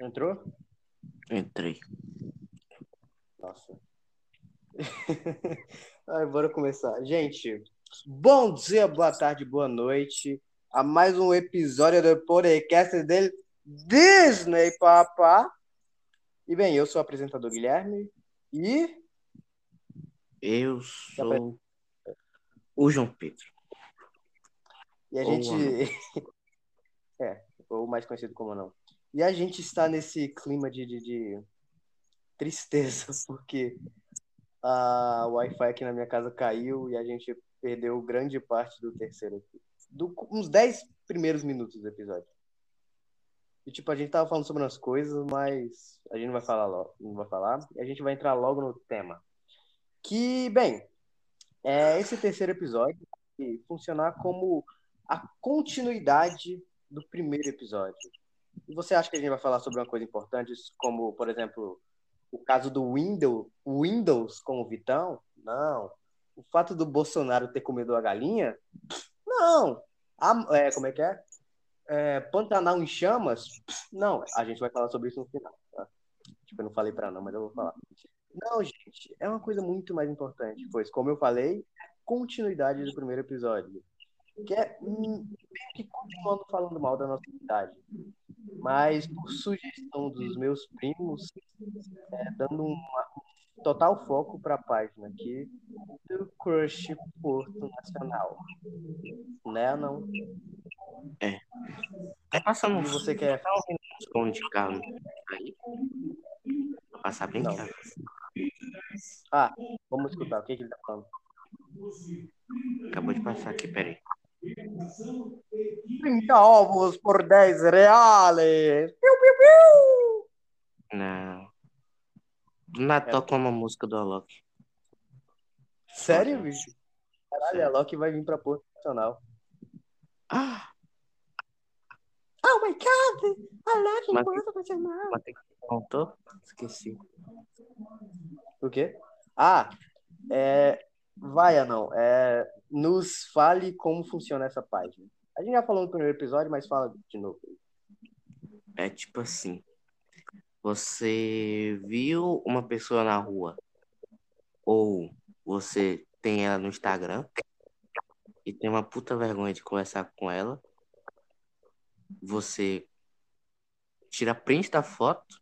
Entrou? Entrei. Nossa. Ai, bora começar. Gente, bom dia, boa tarde, boa noite a mais um episódio do podcast dele Disney, papá. E bem, eu sou o apresentador Guilherme e Eu sou o João Pedro. E a gente. Ou mais conhecido como não. E a gente está nesse clima de, de, de tristeza, porque a Wi-Fi aqui na minha casa caiu e a gente perdeu grande parte do terceiro. Do, uns 10 primeiros minutos do episódio. E tipo, a gente tava falando sobre umas coisas, mas a gente não vai falar logo, não vai falar. E a gente vai entrar logo no tema. Que, bem, é, esse terceiro episódio funcionar como a continuidade do primeiro episódio. E você acha que a gente vai falar sobre uma coisa importante, como, por exemplo, o caso do Windows, Windows com o Vitão? Não. O fato do Bolsonaro ter comido a galinha? Não. A- é, como é que é? É, Pantanal em chamas? Não. A gente vai falar sobre isso no final. Tá? Tipo, eu não falei pra não, mas eu vou falar. Não, gente, é uma coisa muito mais importante, pois, como eu falei, continuidade do primeiro episódio. Que é meio que continuando falando mal da nossa cidade. Mas por sugestão dos meus primos, é, dando um total foco para a página aqui do Crush Porto Nacional. Né, não? Tá passando E você quer. som de carro aí? Vai passar bem Não. claro. Ah, vamos escutar o que, que ele tá falando. Acabou de passar aqui, peraí. 30 ovos por 10 reais. Piu, piu, piu. Não. Do nada É. toca uma música do Alok. Sério, bicho? Caralho, Sério. Loki vai vir pra Porto Nacional. Ah, Oh my god! A Loki Mas- Porto Nacional. mas tem que contou? Esqueci. O quê? Ah, é... vai, Anão. É... Nos fale como funciona essa página. A gente já falou no primeiro episódio, mas fala de novo. É tipo assim. Você viu uma pessoa na rua ou você tem ela no Instagram e tem uma puta vergonha de conversar com ela. Você tira print da foto,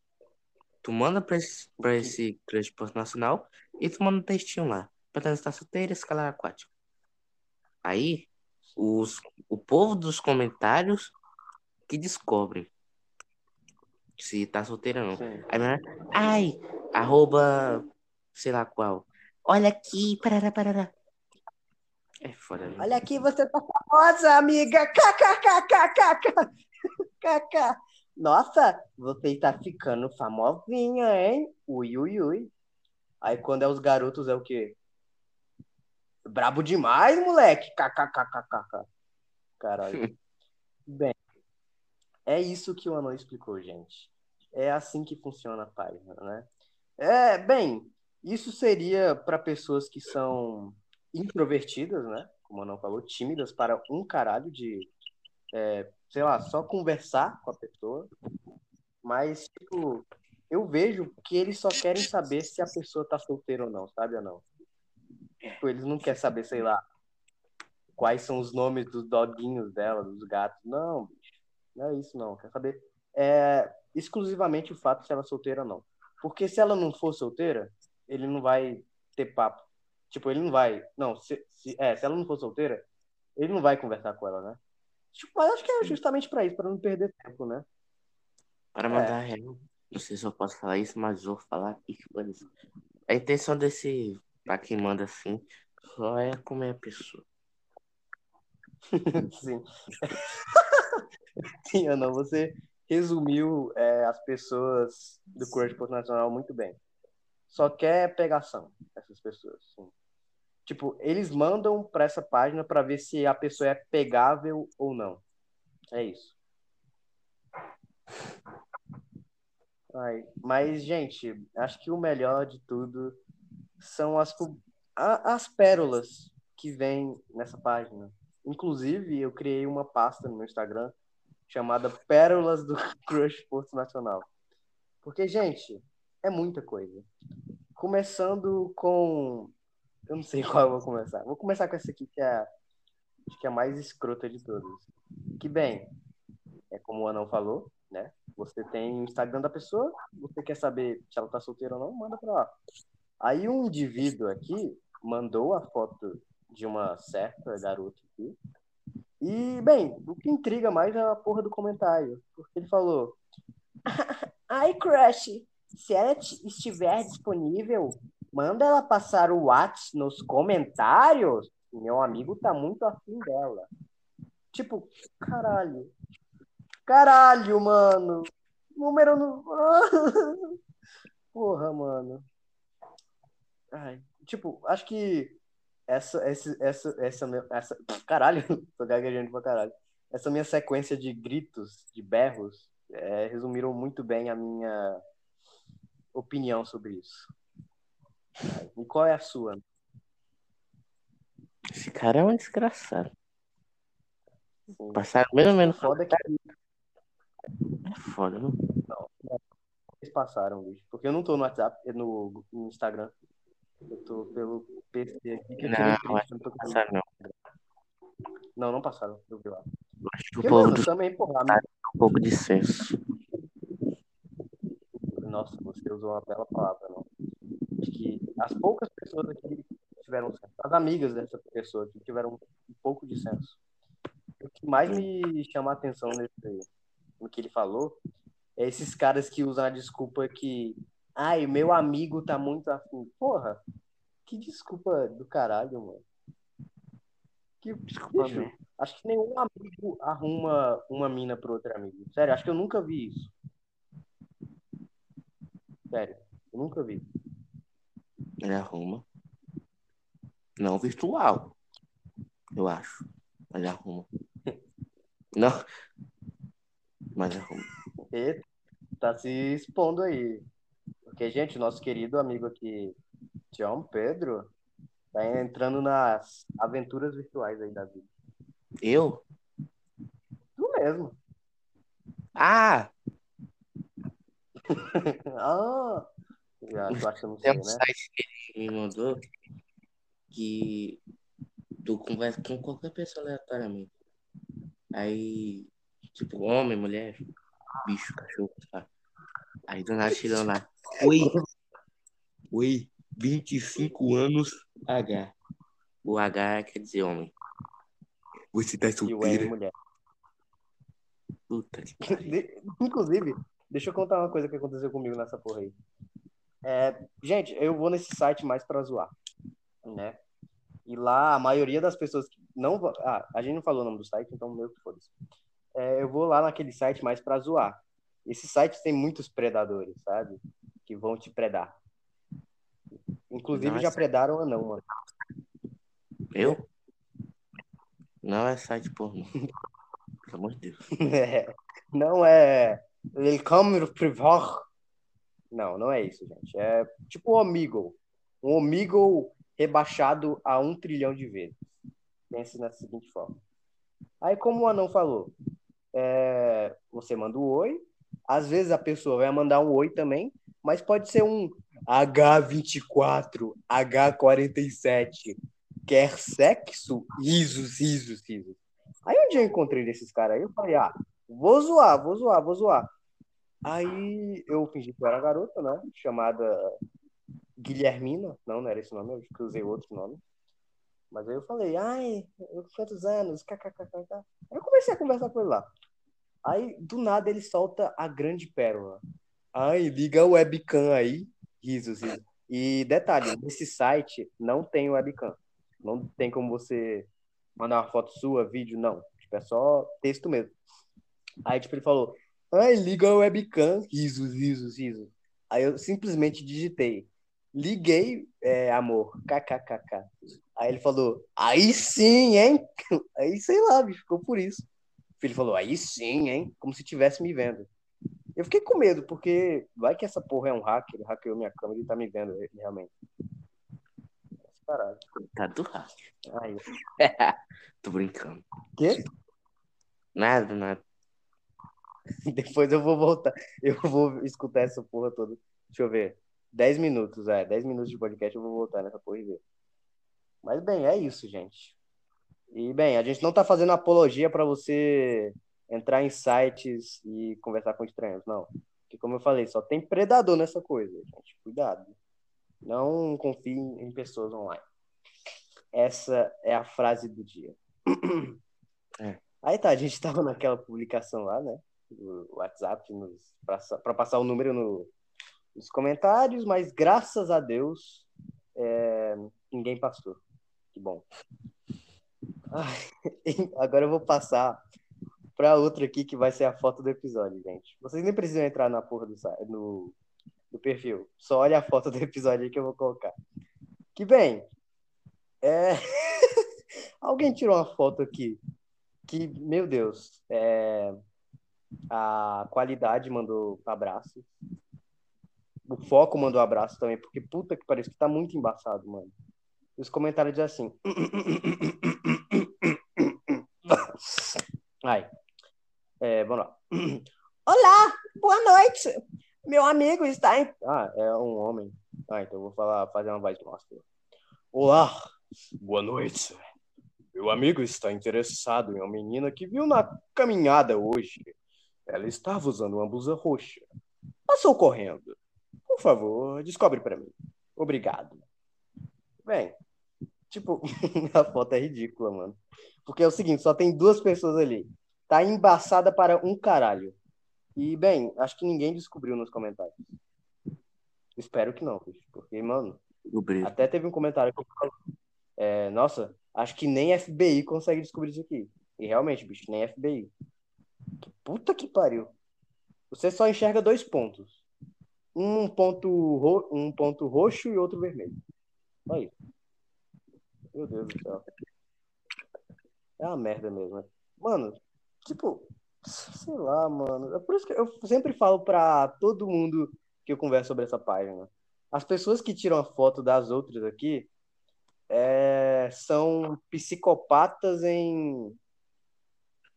tu manda pra esse, pra esse crush Porto nacional e tu manda um textinho lá. Pretende estar solteira, escalar aquático. Aí, os, o povo dos comentários que descobrem se tá solteira ou não. Sim. Aí, ai, arroba, sei lá qual. Olha aqui, parará, parará. É foda, né? Olha aqui, você tá famosa, amiga. KKKKKK. KK. Nossa, você está ficando famosinha, hein? Ui, ui, ui. Aí quando é os garotos é o quê? Brabo demais, moleque. KKKKK. Caralho. Bem, é isso que o Anão explicou, gente. É assim que funciona a página, né? É, bem, isso seria para pessoas que são introvertidas, né? Como o Anão falou, tímidas para um caralho de, é, sei lá, só conversar com a pessoa. Mas, tipo, eu vejo que eles só querem saber se a pessoa tá solteira ou não, sabe ou não? Tipo, eles não querem saber, sei lá, quais são os nomes dos doguinhos dela, dos gatos. Não, bicho. Não é isso, não. Quer saber é, exclusivamente o fato se ela é solteira ou não. Porque se ela não for solteira, ele não vai ter papo. Tipo, ele não vai. Não, se, se, é, se ela não for solteira, ele não vai conversar com ela, né? Tipo, mas acho que é justamente pra isso, pra não perder tempo, né? Para mandar real. Não sei se eu posso falar isso, mas vou falar. A intenção desse, pra quem manda assim, só é comer a pessoa. Sim. Sim, Ana, você resumiu é, as pessoas do Crush Nacional muito bem. Só quer pegação, essas pessoas. sim. Tipo, eles mandam pra essa página pra ver se a pessoa é pegável ou não. É isso. Ai, mas, gente, acho que o melhor de tudo são as, as pérolas que vêm nessa página. Inclusive, eu criei uma pasta no meu Instagram chamada Pérolas do Crush Porto Nacional. Porque, gente, é muita coisa. Começando com. Eu não sei qual eu vou começar. Vou começar com essa aqui, que é, acho que é a mais escrota de todas. Que, bem, é como o Anão falou, né? Você tem o Instagram da pessoa, você quer saber se ela tá solteira ou não, manda pra lá. Aí um indivíduo aqui mandou a foto de uma certa garota aqui. E, bem, o que intriga mais é a porra do comentário. Porque ele falou: Ai, crush, se ela estiver disponível, manda ela passar o WhatsApp nos comentários. Meu amigo tá muito afim dela. Tipo, caralho. Caralho, mano. Número no. Porra, mano. Ai, tipo, acho que essa, essa, essa, essa, essa, caralho, tô gaguejando pra caralho. Essa minha sequência de gritos, de berros, é, resumiram muito bem a minha opinião sobre isso. E qual é a sua? Esse cara é um desgraçado. Passaram menos ou menos. Foda que É foda, não? eles passaram, bicho. Porque eu não tô no WhatsApp, no, no Instagram. Eu tô pelo PC aqui. Que Não, acho eu não passaram, não. Não, não passaram. Eu vi lá. Eu Acho que o povo mano, do também, porra, tem um pouco de senso. Nossa, você usou uma bela palavra, não. Acho que as poucas pessoas aqui tiveram senso, as amigas dessa pessoa que tiveram um pouco de senso. O que mais me chama a atenção nesse, no que ele falou é esses caras que usam a desculpa que, ai, meu amigo tá muito afim. Porra, que desculpa do caralho, mano. Que, Desculpa, né? acho que nenhum amigo arruma uma mina pro outro amigo. Sério, acho que eu nunca vi isso. Sério, eu nunca vi. Ele arruma. Não virtual. Eu acho. Mas arruma. Não. Mas arruma. E tá se expondo aí. Porque, gente, nosso querido amigo aqui, João Pedro, tá entrando nas aventuras virtuais aí da vida. Eu? Tu mesmo. Ah! ah! Já, tu acha que não sei, Tem um né? site que ele me mandou que tu conversa com qualquer pessoa aleatoriamente. Aí, tipo, homem, mulher, bicho, cachorro, tá? Aí do nada chegam lá. Oi. Oi, 25 anos H. O H quer dizer homem. Você tá E o solteira? mulher. Puta que Inclusive, deixa eu contar uma coisa que aconteceu comigo nessa porra aí. É, gente, eu vou nesse site mais pra zoar, né? E lá a maioria das pessoas que não ah, a gente não falou o nome do site, então meu que foda-se. É, eu vou lá naquele site mais pra zoar. Esse site tem muitos predadores, sabe? Que vão te predar. Inclusive é já predaram ou não, mano. Eu? Não é site pornô. Pelo amor de Deus. É, não é Welcome Privar. Não, não é isso, gente. É tipo o Omegle. Um Omegle rebaixado a um trilhão de vezes. Pense na seguinte forma. Aí, como o Anão falou, é, você manda um oi. Às vezes a pessoa vai mandar um oi também, mas pode ser um H24, H47. Quer sexo? Risos, risos, risos. Aí um dia eu encontrei desses caras aí, eu falei, ah, vou zoar, vou zoar, vou zoar. Aí eu fingi que era garota, né? Chamada Guilhermina. Não, não era esse nome, eu que usei outro nome. Mas aí eu falei, ai, eu quantos anos? kkkk. Aí eu comecei a conversar com ele lá. Aí, do nada, ele solta a grande pérola. Ai, liga o webcam aí. Risos, risos. E detalhe, nesse site não tem webcam. Não tem como você mandar uma foto sua, vídeo, não. Tipo, é só texto mesmo. Aí, tipo, ele falou, ai, liga o webcam, risos, risos, risos. Aí eu simplesmente digitei, liguei, é, amor, kkkk. Aí ele falou, aí sim, hein? Aí, sei lá, ficou por isso. Ele falou, aí sim, hein? Como se tivesse me vendo. Eu fiquei com medo, porque vai que essa porra é um hacker, ele hackeou minha câmera e tá me vendo realmente. Caralho. Tá do rato. Aí. Tô brincando. Quê? Nada, nada. Depois eu vou voltar. Eu vou escutar essa porra toda. Deixa eu ver. 10 minutos, é. 10 minutos de podcast eu vou voltar nessa porra e ver. Mas bem, é isso, gente. E bem, a gente não tá fazendo apologia para você entrar em sites e conversar com estranhos, não. Porque, como eu falei, só tem predador nessa coisa, gente. Cuidado. Não confie em pessoas online. Essa é a frase do dia. É. Aí tá, a gente tava naquela publicação lá, né? Do WhatsApp, para passar o número no, nos comentários, mas graças a Deus é, ninguém passou. Que bom. Ai, agora eu vou passar para outra aqui que vai ser a foto do episódio, gente. Vocês nem precisam entrar na porra do, no, do perfil. Só olha a foto do episódio aí que eu vou colocar. Que bem. É... Alguém tirou uma foto aqui que, meu Deus, é... a qualidade mandou abraço. O foco mandou abraço também, porque puta que parece que tá muito embaçado, mano. Os comentários dizem assim. Ai. É, vamos lá. Olá, boa noite. Meu amigo está em. Ah, é um homem. Ah, então eu vou falar, fazer uma voz mostra. Olá, boa noite. Meu amigo está interessado em uma menina que viu na caminhada hoje. Ela estava usando uma blusa roxa. Passou correndo. Por favor, descobre para mim. Obrigado. Bem, tipo, a foto é ridícula, mano. Porque é o seguinte, só tem duas pessoas ali. Tá embaçada para um caralho. E, bem, acho que ninguém descobriu nos comentários. Espero que não, porque, mano, até teve um comentário que é, nossa, acho que nem FBI consegue descobrir isso aqui. E realmente, bicho, nem FBI. Puta que pariu. Você só enxerga dois pontos. Um ponto, ro... um ponto roxo e outro vermelho. Só isso. Meu Deus do céu. É uma merda mesmo. Né? Mano, tipo, Sei lá, mano. É por isso que eu sempre falo pra todo mundo que eu converso sobre essa página. As pessoas que tiram a foto das outras aqui é, são psicopatas em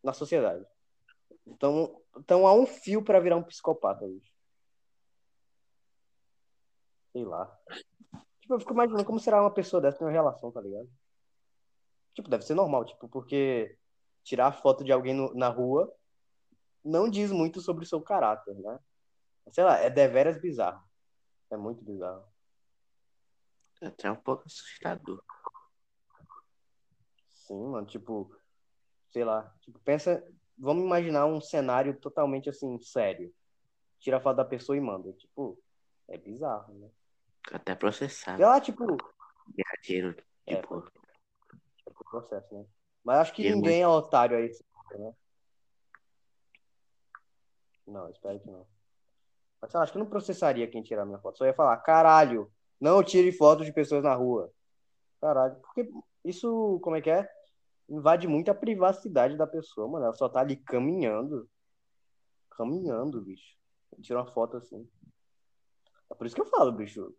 na sociedade. Então, estão a um fio para virar um psicopata hoje. Sei lá. Tipo, eu fico imaginando como será uma pessoa dessa ter uma relação, tá ligado? Tipo, deve ser normal, tipo, porque tirar foto de alguém no, na rua não diz muito sobre o seu caráter, né? Sei lá, é deveras bizarro. É muito bizarro. É até um pouco assustador. Sim, mano, tipo, sei lá, tipo, pensa, vamos imaginar um cenário totalmente assim, sério. Tira a foto da pessoa e manda. Tipo, é bizarro, né? Até processar. Sei lá, tipo. Dinheiro, é, tipo. É, é processo, né? Mas acho que ninguém muito... é otário aí, né? Não, espero que não. Mas acho que eu não processaria quem tirar minha foto. Só ia falar, caralho, não tire fotos de pessoas na rua. Caralho, porque isso, como é que é? Invade muito a privacidade da pessoa, mano. Ela só tá ali caminhando. Caminhando, bicho. Tira uma foto assim. É por isso que eu falo, bicho.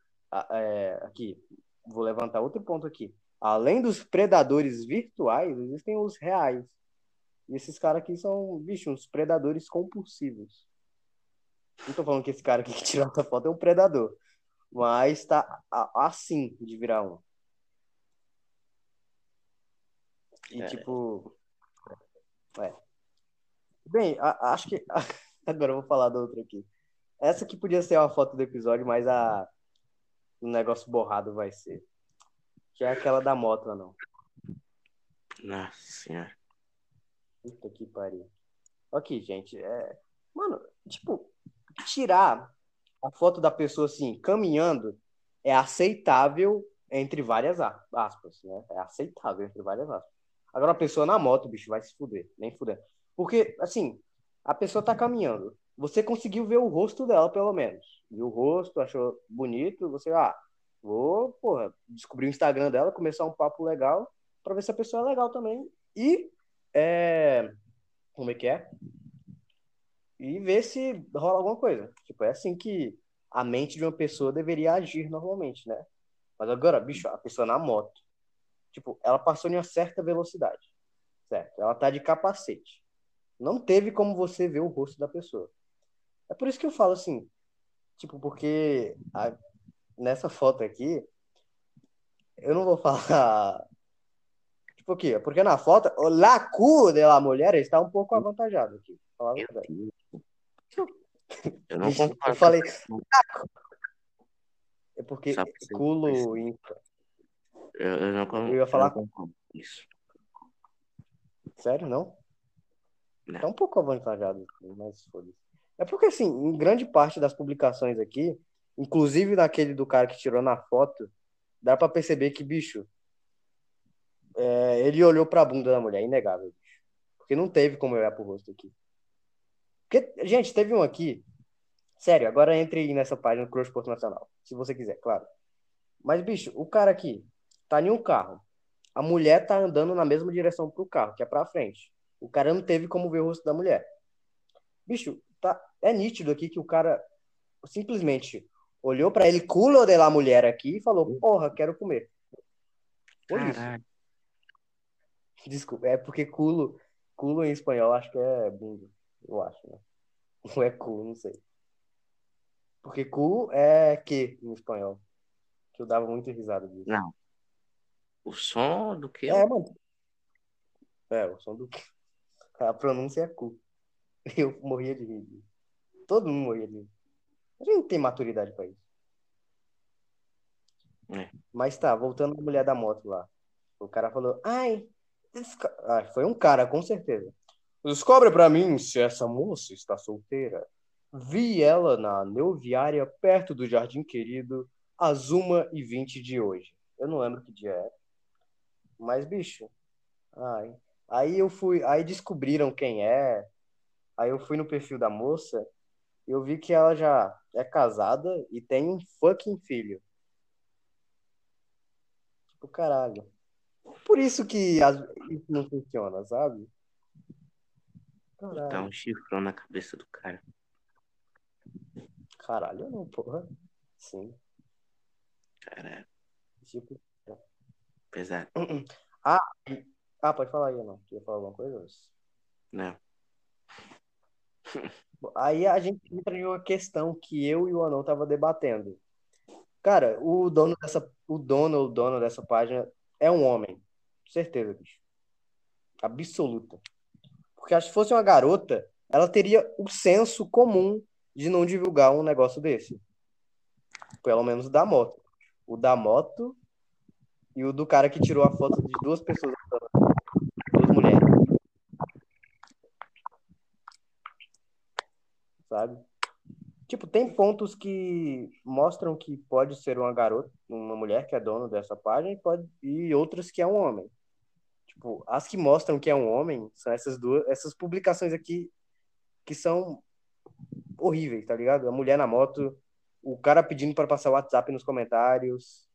É, aqui, vou levantar outro ponto aqui. Além dos predadores virtuais, existem os reais. E esses caras aqui são, bicho, uns predadores compulsivos. Não tô falando que esse cara aqui que tirou essa foto é um predador. Mas tá assim de virar um. E é. tipo. É. Bem, a, acho que. Agora eu vou falar da outra aqui. Essa aqui podia ser uma foto do episódio, mas a. O negócio borrado vai ser. Que é aquela da moto, não. Nossa senhora. Puta que pariu. Ok, gente. É... Mano, tipo, tirar a foto da pessoa assim, caminhando, é aceitável entre várias aspas, né? É aceitável entre várias aspas. Agora a pessoa na moto, bicho, vai se fuder, nem fuder. Porque, assim, a pessoa tá caminhando. Você conseguiu ver o rosto dela, pelo menos. Viu o rosto, achou bonito, você, ah, vou, porra, descobrir o Instagram dela, começar um papo legal, pra ver se a pessoa é legal também. E é, como é que é? E ver se rola alguma coisa. Tipo, é assim que a mente de uma pessoa deveria agir normalmente, né? Mas agora, bicho, a pessoa na moto, tipo, ela passou em uma certa velocidade, certo? Ela tá de capacete. Não teve como você ver o rosto da pessoa. É por isso que eu falo assim, tipo, porque nessa foto aqui, eu não vou falar. Tipo o quê? Porque na foto, o lacu da mulher está um pouco avantajado aqui. Eu não concordo. Eu falei. É porque culo infra. Eu, eu não concordo. Eu ia falar com isso. Sério, não? Não. Tá um pouco avantajado, mas foda-se. É porque, assim, em grande parte das publicações aqui, inclusive naquele do cara que tirou na foto, dá pra perceber que, bicho, é, ele olhou pra bunda da mulher, inegável, bicho. Porque não teve como olhar pro rosto aqui. Porque, gente, teve um aqui. Sério, agora entre nessa página Crush Porto Nacional. Se você quiser, claro. Mas, bicho, o cara aqui tá em um carro. A mulher tá andando na mesma direção pro carro, que é pra frente. O cara não teve como ver o rosto da mulher. Bicho, tá, é nítido aqui que o cara simplesmente olhou para ele, culo de la mulher aqui e falou: Porra, quero comer. Foi isso. Desculpa, é porque culo, culo em espanhol acho que é bunda. Eu acho, né? Ou é cu, não sei. Porque cu é que em espanhol. Que eu dava muito risada disso. Não. O som do que? É, mano. É, o som do que. A pronúncia é cu. Eu morria de rir. Todo mundo morria de rir. A gente não tem maturidade pra isso. É. Mas tá, voltando à mulher da moto lá. O cara falou, ai, ai, foi um cara, com certeza. Descobre pra mim se essa moça está solteira. Vi ela na neuviária perto do Jardim Querido, às 1h20 de hoje. Eu não lembro que dia é. Mas, bicho, ai. Aí eu fui, aí descobriram quem é. Aí eu fui no perfil da moça e eu vi que ela já é casada e tem um fucking filho. Tipo, caralho. Por isso que as- isso não funciona, sabe? Caralho. um chifrão na cabeça do cara. Caralho, não, porra. Sim. Caralho. Tipo. Pesado. Ah, pode falar aí, não. Queria falar alguma coisa? Não. Aí a gente entra em uma questão que eu e o Anão tava debatendo. Cara, o dono dessa, o dono ou dono dessa página é um homem. Certeza, bicho. Absoluta. Porque se fosse uma garota, ela teria o senso comum de não divulgar um negócio desse. Pelo menos o da moto. O da moto e o do cara que tirou a foto de duas pessoas, duas mulheres. Sabe? Tipo, tem pontos que mostram que pode ser uma garota, uma mulher que é dona dessa página e, pode, e outras que é um homem. Tipo, as que mostram que é um homem são essas duas, essas publicações aqui que são horríveis, tá ligado? A mulher na moto, o cara pedindo para passar o WhatsApp nos comentários.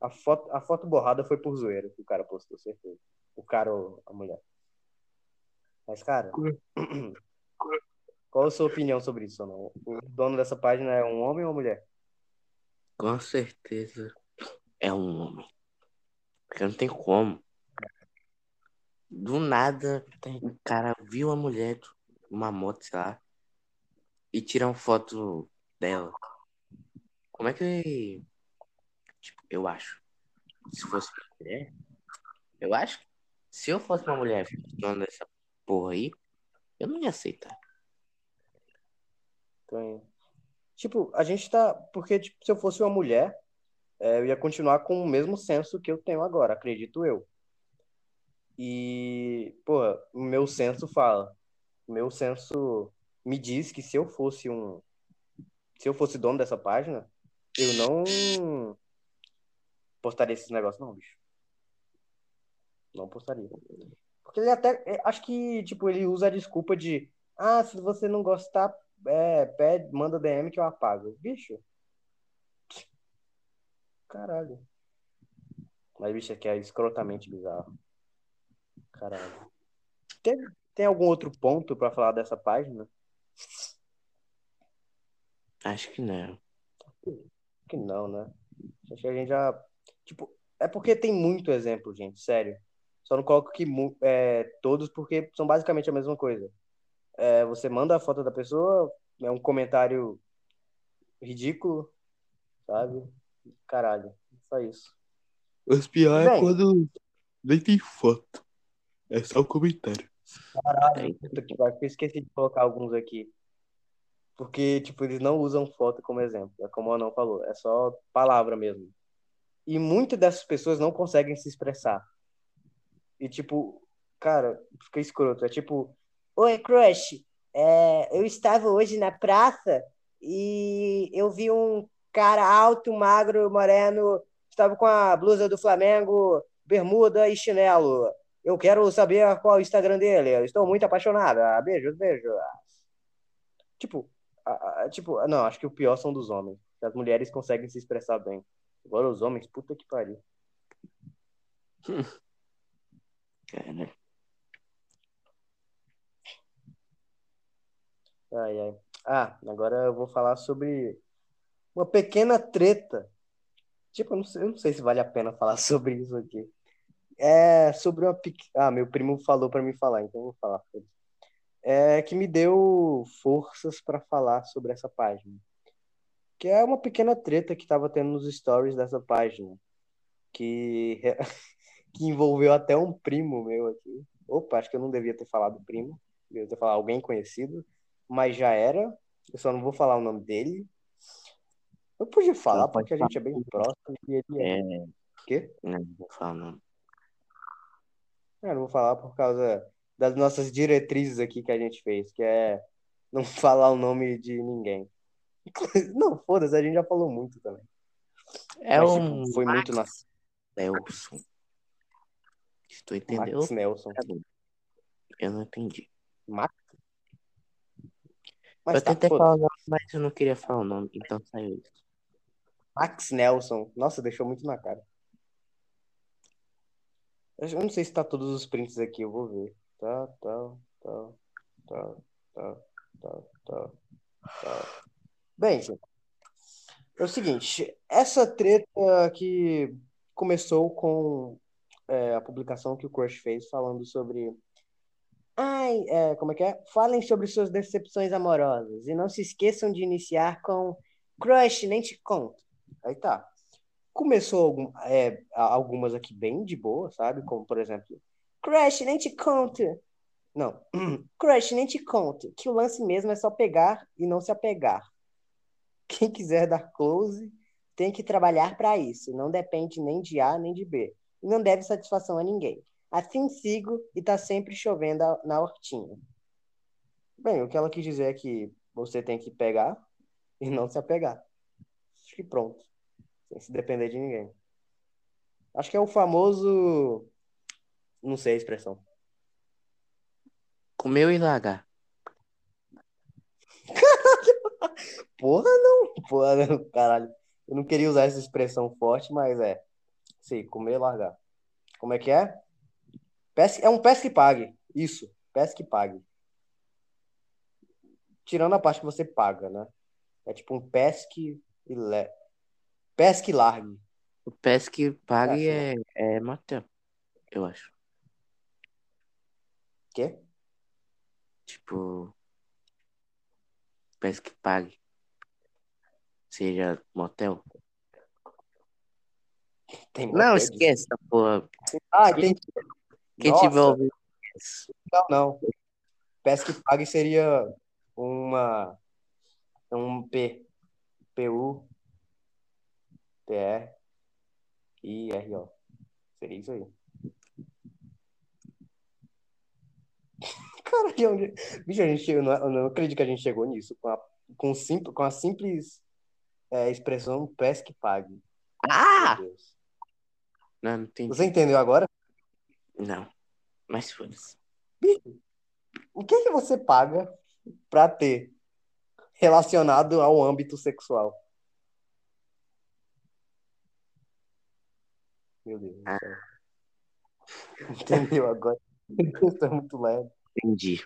A foto, a foto borrada foi por zoeira que o cara postou, certeza. O cara ou a mulher. Mas, cara, qual a sua opinião sobre isso, não? O dono dessa página é um homem ou uma mulher? Com certeza é um homem. Porque não tem como. Do nada, o cara viu a mulher, uma moto, sei lá, e tira uma foto dela. Como é que. Tipo, eu acho. Se fosse uma mulher, eu acho que se eu fosse uma mulher dona dessa porra aí, eu não ia aceitar. Tipo, a gente tá. Porque, tipo, se eu fosse uma mulher, é, eu ia continuar com o mesmo senso que eu tenho agora, acredito eu. E, porra, o meu senso fala. O meu senso me diz que se eu fosse um. Se eu fosse dono dessa página, eu não postaria esses negócios, não, bicho. Não postaria. Porque ele até. é, Acho que, tipo, ele usa a desculpa de. Ah, se você não gostar, é, pede, manda DM que eu apago. Bicho. Caralho. Mas, bicho, aqui é escrotamente bizarro. Caralho. Tem, tem algum outro ponto pra falar dessa página? Acho que não. Que não, né? Acho que a gente já. Tipo, é porque tem muito exemplo, gente, sério. Só não coloco que é, todos porque são basicamente a mesma coisa. É, você manda a foto da pessoa, é um comentário ridículo, sabe? Caralho, só isso. Os piores é quando nem tem foto. É só o comentário. Caralho, puta que pariu, eu esqueci de colocar alguns aqui. Porque, tipo, eles não usam foto como exemplo. É como o Anão falou, é só palavra mesmo. E muitas dessas pessoas não conseguem se expressar. E, tipo, cara, fica escroto. É tipo, Oi, crush, é, eu estava hoje na praça e eu vi um cara alto, magro, moreno, estava com a blusa do Flamengo, bermuda e chinelo. Eu quero saber qual é o Instagram dele. Eu estou muito apaixonada. Beijos, beijos. Tipo, tipo, não, acho que o pior são dos homens. As mulheres conseguem se expressar bem. Agora os homens, puta que pariu. Cara, Ai, ai. Ah, agora eu vou falar sobre uma pequena treta. Tipo, eu não sei, eu não sei se vale a pena falar sobre isso aqui. É sobre uma pequena. Ah, meu primo falou pra mim falar, então eu vou falar. É que me deu forças pra falar sobre essa página. Que é uma pequena treta que tava tendo nos stories dessa página. Que, que envolveu até um primo meu aqui. Opa, acho que eu não devia ter falado primo. Devia ter falado alguém conhecido. Mas já era. Eu só não vou falar o nome dele. Eu podia falar pode porque a gente é bem próximo e ele é. é. O quê? Não, não vou falar não. Eu não vou falar por causa das nossas diretrizes aqui que a gente fez, que é não falar o nome de ninguém. Não, foda-se, a gente já falou muito também. É Mas, um tipo, foi muito na Nelson. Se tu entendeu, Max Nelson. Eu não entendi. Max? Eu Mas tá, tentei falar o nome, mas eu não queria falar o nome, então saiu isso. Max Nelson. Nossa, deixou muito na cara. Eu não sei se tá todos os prints aqui, eu vou ver. Tá, tá, tá, tá, tá, tá, tá, tá. Bem, gente, é o seguinte, essa treta que começou com é, a publicação que o Crush fez falando sobre. Ai, é, como é que é? Falem sobre suas decepções amorosas e não se esqueçam de iniciar com Crush, nem te conto. Aí tá. Começou algum, é, algumas aqui bem de boa, sabe? Como, por exemplo, Crush, nem te conto. Não, Crush, nem te conto. Que o lance mesmo é só pegar e não se apegar. Quem quiser dar close tem que trabalhar para isso. Não depende nem de A nem de B. E não deve satisfação a ninguém. Assim sigo e tá sempre chovendo na hortinha. Bem, o que ela quis dizer é que você tem que pegar e não se apegar. Acho que pronto. Sem se depender de ninguém. Acho que é o famoso. Não sei a expressão. Comeu e largar. Porra, não. Porra, não. Caralho. Eu não queria usar essa expressão forte, mas é. Sei, comer e largar. Como é que é? É um pesque e pague. Isso. Pesque e pague. Tirando a parte que você paga, né? É tipo um pesque e le... Pesque e largue. O pesque pague Ah, é, é motel, eu acho. Quê? Tipo. Pesque pague. Seja motel. Tem Não, esquece essa porra. Ah, entendi. Quem Nossa. tiver ouvindo. esquece. Não, não. Pesque e pague seria uma. Um P. PU. PR. I R O. Seria isso aí. Caralho, onde... bicho, a gente chegou, não, eu não acredito que a gente chegou nisso. Com a, com simples, com a simples é, expressão pesque e pague. Ah! Não, não. Você entendeu agora? Não. Mas foda-se. O que que você paga pra ter relacionado ao âmbito sexual? Meu Deus céu. Entendeu agora? Isso é muito leve. Entendi.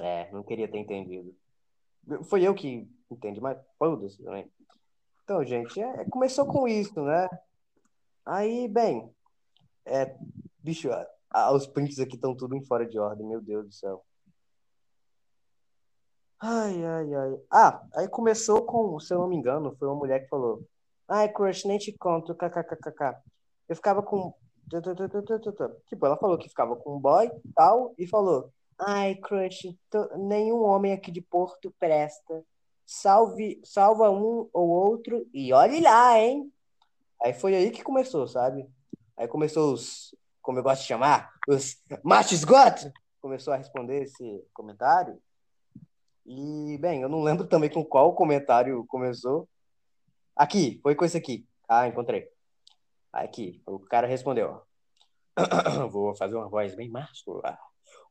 É, não queria ter entendido. Foi eu que entendi, mas foda-se também. Então, gente, é, começou com isso, né? Aí, bem, é, bicho, os prints aqui estão tudo em fora de ordem, meu Deus do céu. Ai, ai, ai. Ah, aí começou com, se eu não me engano, foi uma mulher que falou: Ai, crush, nem te conto. Eu ficava com. Tipo, ela falou que ficava com um boy tal, e falou: Ai, crush, tô... nenhum homem aqui de Porto presta. Salve, salva um ou outro e olhe lá, hein? Aí foi aí que começou, sabe? Aí começou os, como eu gosto de chamar, os machos got começou a responder esse comentário. E, bem, eu não lembro também com qual comentário começou. Aqui, foi com esse aqui. Ah, encontrei. Aqui, o cara respondeu. Vou fazer uma voz bem máscula.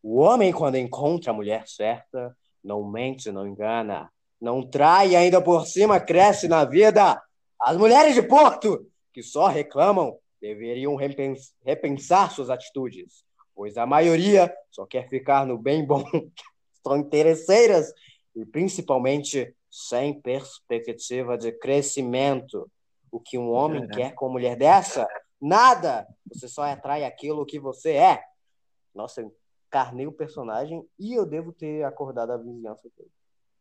O homem, quando encontra a mulher certa, não mente, não engana, não trai ainda por cima cresce na vida. As mulheres de Porto, que só reclamam, deveriam repensar suas atitudes, pois a maioria só quer ficar no bem bom, são interesseiras e principalmente sem perspectiva de crescimento. O que um homem quer com uma mulher dessa? Nada! Você só atrai aquilo que você é. Nossa, eu encarnei o personagem e eu devo ter acordado a vizinhança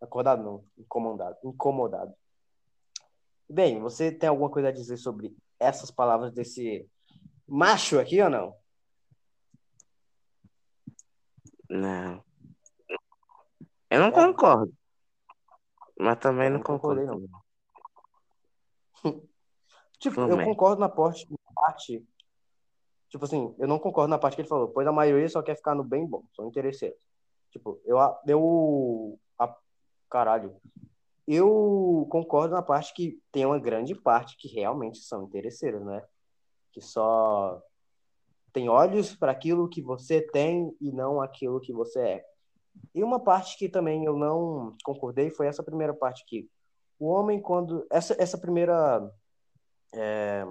Acordado não, incomodado. incomodado. Bem, você tem alguma coisa a dizer sobre essas palavras desse macho aqui ou não? Não. Eu não é. concordo. Mas também não, não concordo. Não. tipo, eu concordo na parte, parte. Tipo assim, eu não concordo na parte que ele falou, pois a maioria só quer ficar no bem bom, são interesseiros. Tipo, eu, eu a, caralho, eu concordo na parte que tem uma grande parte que realmente são interesseiros, né? Que só tem olhos para aquilo que você tem e não aquilo que você é. E uma parte que também eu não concordei foi essa primeira parte aqui. O homem, quando. Essa, essa primeira. É...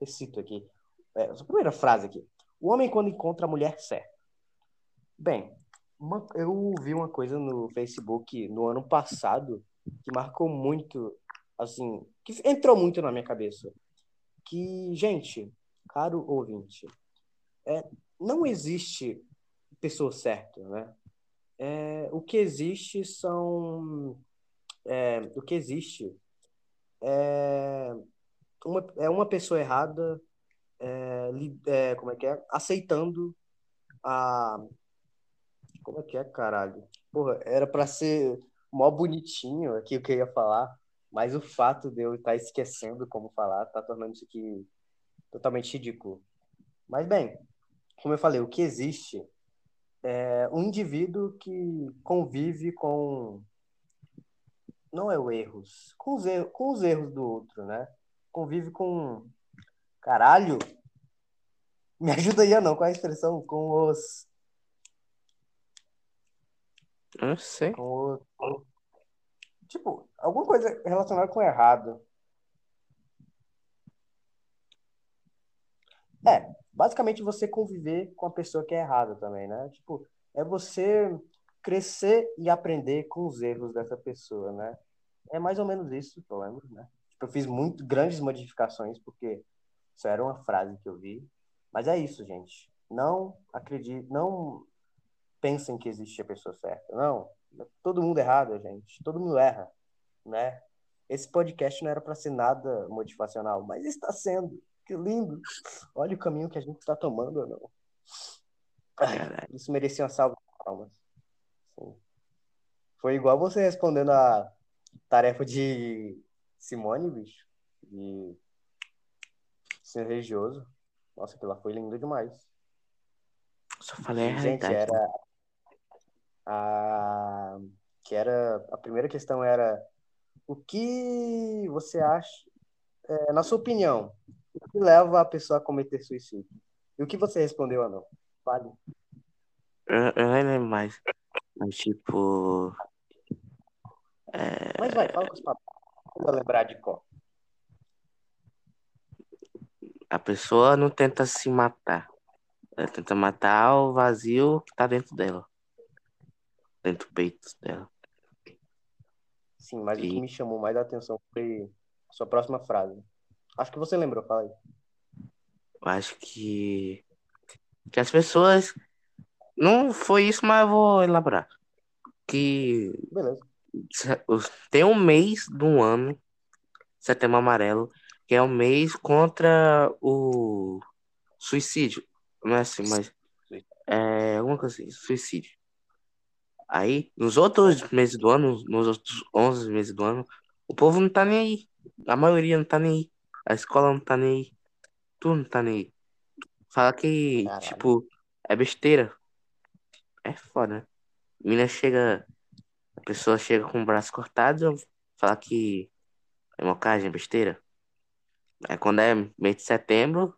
Eu cito aqui. É, essa primeira frase aqui. O homem, quando encontra a mulher certa. Bem, uma, eu vi uma coisa no Facebook no ano passado que marcou muito, assim, que entrou muito na minha cabeça. Que, gente, caro ouvinte, é, não existe pessoa certa, né? É, o que existe são. É, o que existe é uma, é uma pessoa errada, é, é, como é que é? Aceitando a, como é que é, caralho? Porra, era para ser mó bonitinho aqui o que eu ia falar, mas o fato de eu estar esquecendo como falar tá tornando isso aqui totalmente ridículo. Mas bem, como eu falei, o que existe é um indivíduo que convive com não é o erros, com os erros, com os erros do outro, né? Convive com caralho. Me ajuda aí, não, com a expressão com os não sei. Com o... Tipo, alguma coisa relacionada com errado. É, basicamente você conviver com a pessoa que é errada também, né? Tipo, é você crescer e aprender com os erros dessa pessoa, né? É mais ou menos isso eu lembro, né? Tipo, eu fiz muito grandes modificações porque isso era uma frase que eu vi. Mas é isso, gente. Não acredite, não pensem que existe a pessoa certa. Não, todo mundo errado, gente. Todo mundo erra, né? Esse podcast não era para ser nada motivacional, mas está sendo. Que lindo. Olha o caminho que a gente está tomando, ou não. isso merecia uma salva de palmas. Foi igual você respondendo a tarefa de Simone, bicho. De ser religioso. Nossa, aquilo lá foi lindo demais. Só falei a Gente, era a, que era a primeira questão era o que você acha, é, na sua opinião, o que leva a pessoa a cometer suicídio? E o que você respondeu, Anão? Fale. Eu, eu nem lembro mais. Mas, tipo. É... Mas vai, fala com os papéis. Pra lembrar de qual. A pessoa não tenta se matar. Ela tenta matar o vazio que tá dentro dela dentro do peito dela. Sim, mas e... o que me chamou mais a atenção foi a sua próxima frase. Acho que você lembrou, fala aí. Eu acho que. Que as pessoas. Não foi isso, mas eu vou elaborar. que Beleza. tem um mês do ano, Setembro Amarelo, que é o mês contra o suicídio. Não é assim, mas é alguma coisa assim, suicídio. Aí, nos outros meses do ano, nos outros 11 meses do ano, o povo não tá nem aí. A maioria não tá nem aí. A escola não tá nem aí. Tudo não tá nem aí. Fala que, Caralho. tipo, é besteira. É foda, né? Mina chega, a pessoa chega com o braço cortado, fala que é mocagem, é besteira. Aí quando é mês de setembro,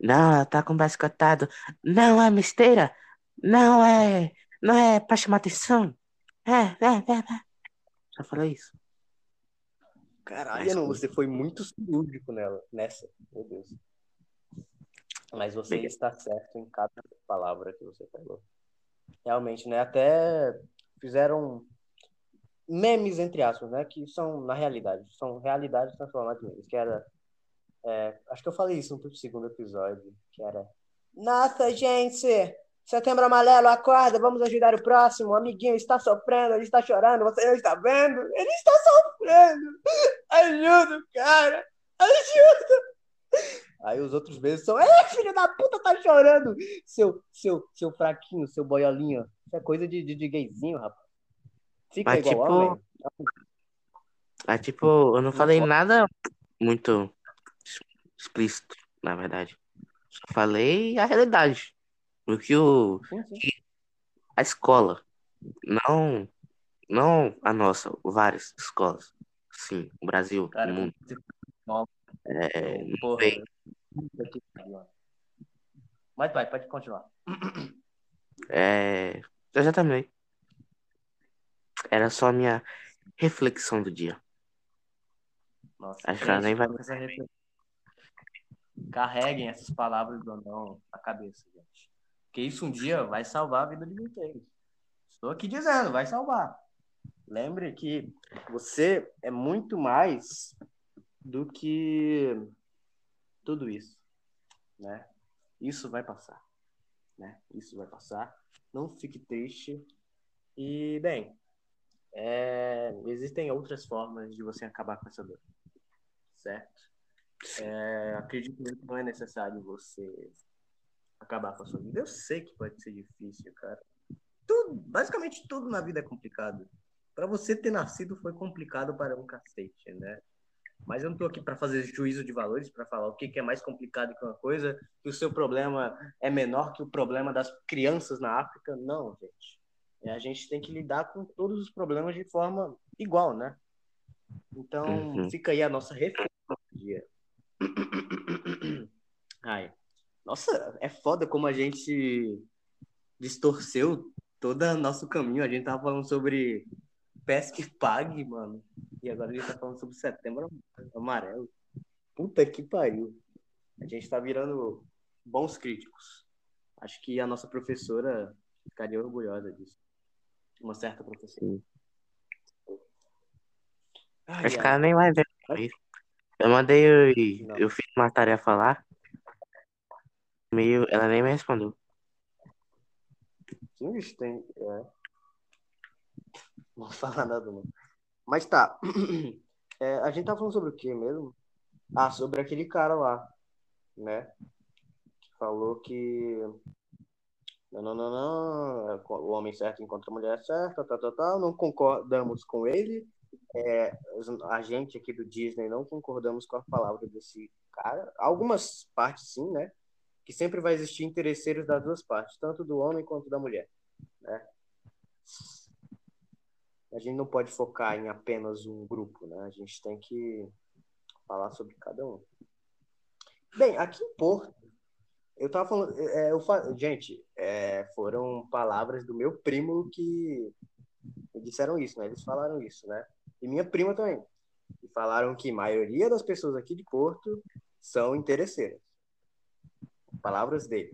não, ela tá com o braço cortado. Não é besteira. Não é, não é pra chamar atenção. É, é, é, é. Já falei isso. Caralho, Mas- não, você foi muito cirúrgico nela, nessa. Meu Deus. Mas você Obrigado. está certo em cada palavra que você falou. Realmente, né? Até fizeram memes, entre aspas, né? Que são, na realidade, são realidades transformadas em memes. Que era. é, acho que eu falei isso no segundo episódio. Que era. Nossa, gente! Setembro amarelo, acorda, vamos ajudar o próximo. O amiguinho está sofrendo, ele está chorando, você não está vendo? Ele está sofrendo! Ajuda o cara! Ajuda! Aí os outros meses são, é, filho da puta, tá chorando! Seu, seu, seu fraquinho, seu boiolinho. Isso é coisa de, de, de gayzinho, rapaz. Fica Mas, igual tipo, homem. Aí, tipo, eu não falei nada muito explícito, na verdade. Só falei a realidade. O que o, sim. a escola, não, não a nossa, várias escolas. Sim, o Brasil, Cara, o mundo. É, não que. Mas vai, pode continuar. É, eu já terminei. Era só a minha reflexão do dia. Nossa, Acho que ela nem vai-. Carreguem essas palavras do não na cabeça, gente. Porque isso um dia vai salvar a vida de vocês. Estou aqui dizendo, vai salvar. Lembre que você é muito mais do que tudo isso, né? Isso vai passar, né? Isso vai passar. Não fique triste. E, bem, é, existem outras formas de você acabar com essa dor, certo? É, acredito que não é necessário você acabar com a sua vida. Eu sei que pode ser difícil, cara. Tudo, basicamente tudo na vida é complicado. Para você ter nascido foi complicado para um cacete, né? Mas eu não tô aqui para fazer juízo de valores, para falar o que, que é mais complicado que uma coisa, que o seu problema é menor que o problema das crianças na África. Não, gente. É, a gente tem que lidar com todos os problemas de forma igual, né? Então, Uhum. fica aí a nossa reflexão do dia. Ai. Nossa, é foda como a gente distorceu todo o nosso caminho. A gente tava falando sobre pesca e pague, mano. E agora a gente tá falando sobre setembro amarelo. Puta que pariu. A gente tá virando bons críticos. Acho que a nossa professora ficaria orgulhosa disso. Uma certa professora. Ai, Acho que ela nem vai ver isso. Eu mandei, eu, eu fiz uma tarefa lá. Meio, ela nem me respondeu. Bicho, tem. É. Não vou falar nada, não. Mas tá. É, a gente tá falando sobre o que mesmo? Ah, sobre aquele cara lá, né? Falou que. Não, não, não, não. O homem certo encontra a mulher certa, tal, tal, tal. Não concordamos com ele. É, a gente aqui do Disney não concordamos com a palavra desse cara. Algumas partes sim, né? Que sempre vai existir interesseiros das duas partes, tanto do homem quanto da mulher, né? A gente não pode focar em apenas um grupo, né? A gente tem que falar sobre cada um. Bem, aqui em Porto, eu tava falando, é, eu gente, é, foram palavras do meu primo que disseram isso, né? Eles falaram isso, né? E minha prima também. E falaram que a maioria das pessoas aqui de Porto são interesseiras. Palavras dele.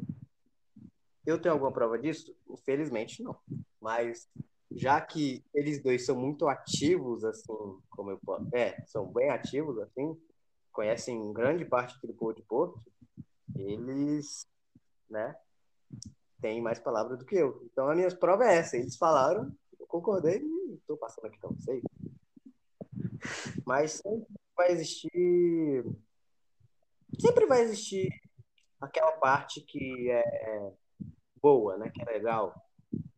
Eu tenho alguma prova disso? Infelizmente não. Mas já que eles dois são muito ativos, assim, como eu posso. É, são bem ativos, assim, conhecem grande parte do povo de Porto, eles, né, têm mais palavras do que eu. Então a minha prova é essa. Eles falaram, concordei e estou passando aqui para vocês. Mas sempre vai existir. Sempre vai existir aquela parte que é boa, né? Que é legal.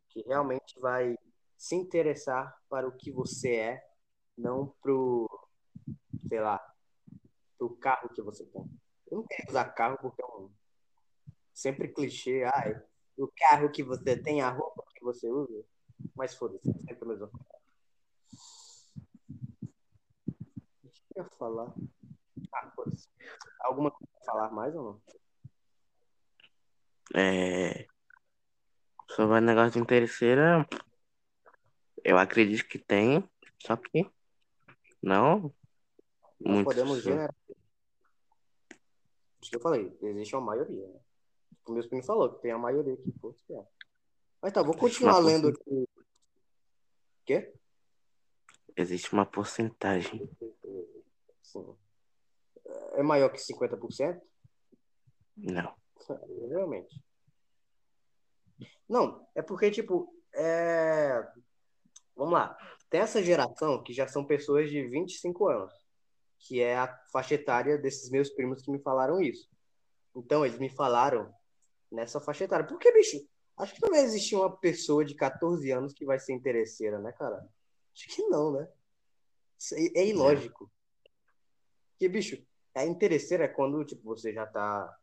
Que realmente vai se interessar para o que você é, não pro, sei lá, pro carro que você tem. Eu não quero usar carro porque é um sempre clichê, ah, o carro que você tem, a roupa que você usa, mas foda-se, é sempre a mesma coisa. O que eu falar? Ah, foda-se. Alguma coisa pra falar mais ou não? É... Sobre o negócio de interesseira, eu acredito que tem, só que não. Não muito podemos pessoas. generalizar. Isso que eu falei, existe uma maioria, né? O meu primo falou que tem a maioria aqui, pô, é. Mas tá, vou continuar lendo aqui. Quê? Existe uma porcentagem. Sim. É maior que 50%? Não. Realmente. Não, é porque, tipo, é... vamos lá. Tem essa geração que já são pessoas de 25 anos, que é a faixa etária desses meus primos que me falaram isso. Então, eles me falaram nessa faixa etária. Porque, bicho, acho que não vai existir uma pessoa de 14 anos que vai ser interesseira, né, cara? Acho que não, né? Isso é é ilógico. Porque, bicho, a interesseira é quando, tipo, você já tá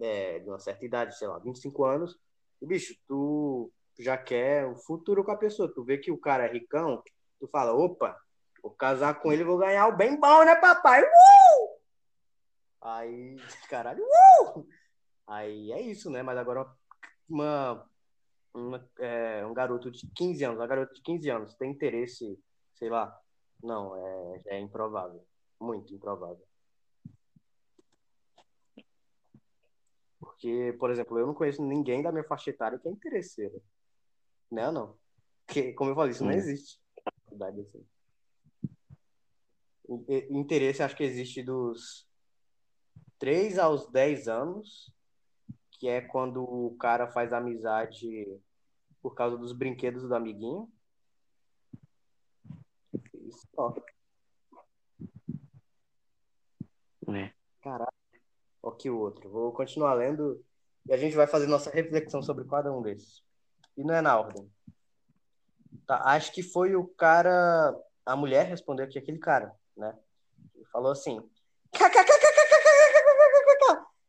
é, de uma certa idade, sei lá, 25 anos, e, bicho, tu já quer o futuro com a pessoa. Tu vê que o cara é ricão, tu fala, opa, vou casar com ele, vou ganhar o bem bom, né, papai? Uh! Aí, caralho, uh! Aí é isso, né? Mas agora uma, uma, é, um garoto de 15 anos, uma garota de 15 anos tem interesse, sei lá, não, é, é improvável. Muito improvável. Porque, por exemplo, eu não conheço ninguém da minha faixa etária que é interesseiro. Né ou não? Porque, como eu falei, isso não Hum. existe. Idade assim. Interesse, acho que existe dos 3 aos 10 anos, que é quando o cara faz amizade por causa dos brinquedos do amiguinho. Isso, ó. É. Caralho. Ó que o outro. Vou continuar lendo e a gente vai fazer nossa reflexão sobre cada um desses. E não é na ordem. Tá, acho que foi o cara. A mulher respondeu aqui, aquele cara, né? Ele falou assim.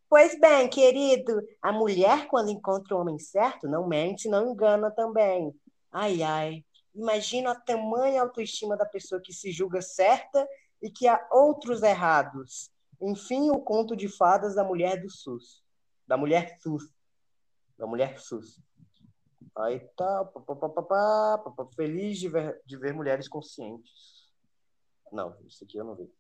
Pois bem, querido, a mulher, quando encontra o homem certo, não mente, não engana também. Ai, ai. Imagina a tamanha autoestima da pessoa que se julga certa e que há outros errados. Enfim, o conto de fadas da mulher do SUS. Da mulher SUS. Da mulher SUS. Aí tá, feliz de ver, de ver mulheres conscientes. Não, isso aqui eu não vi.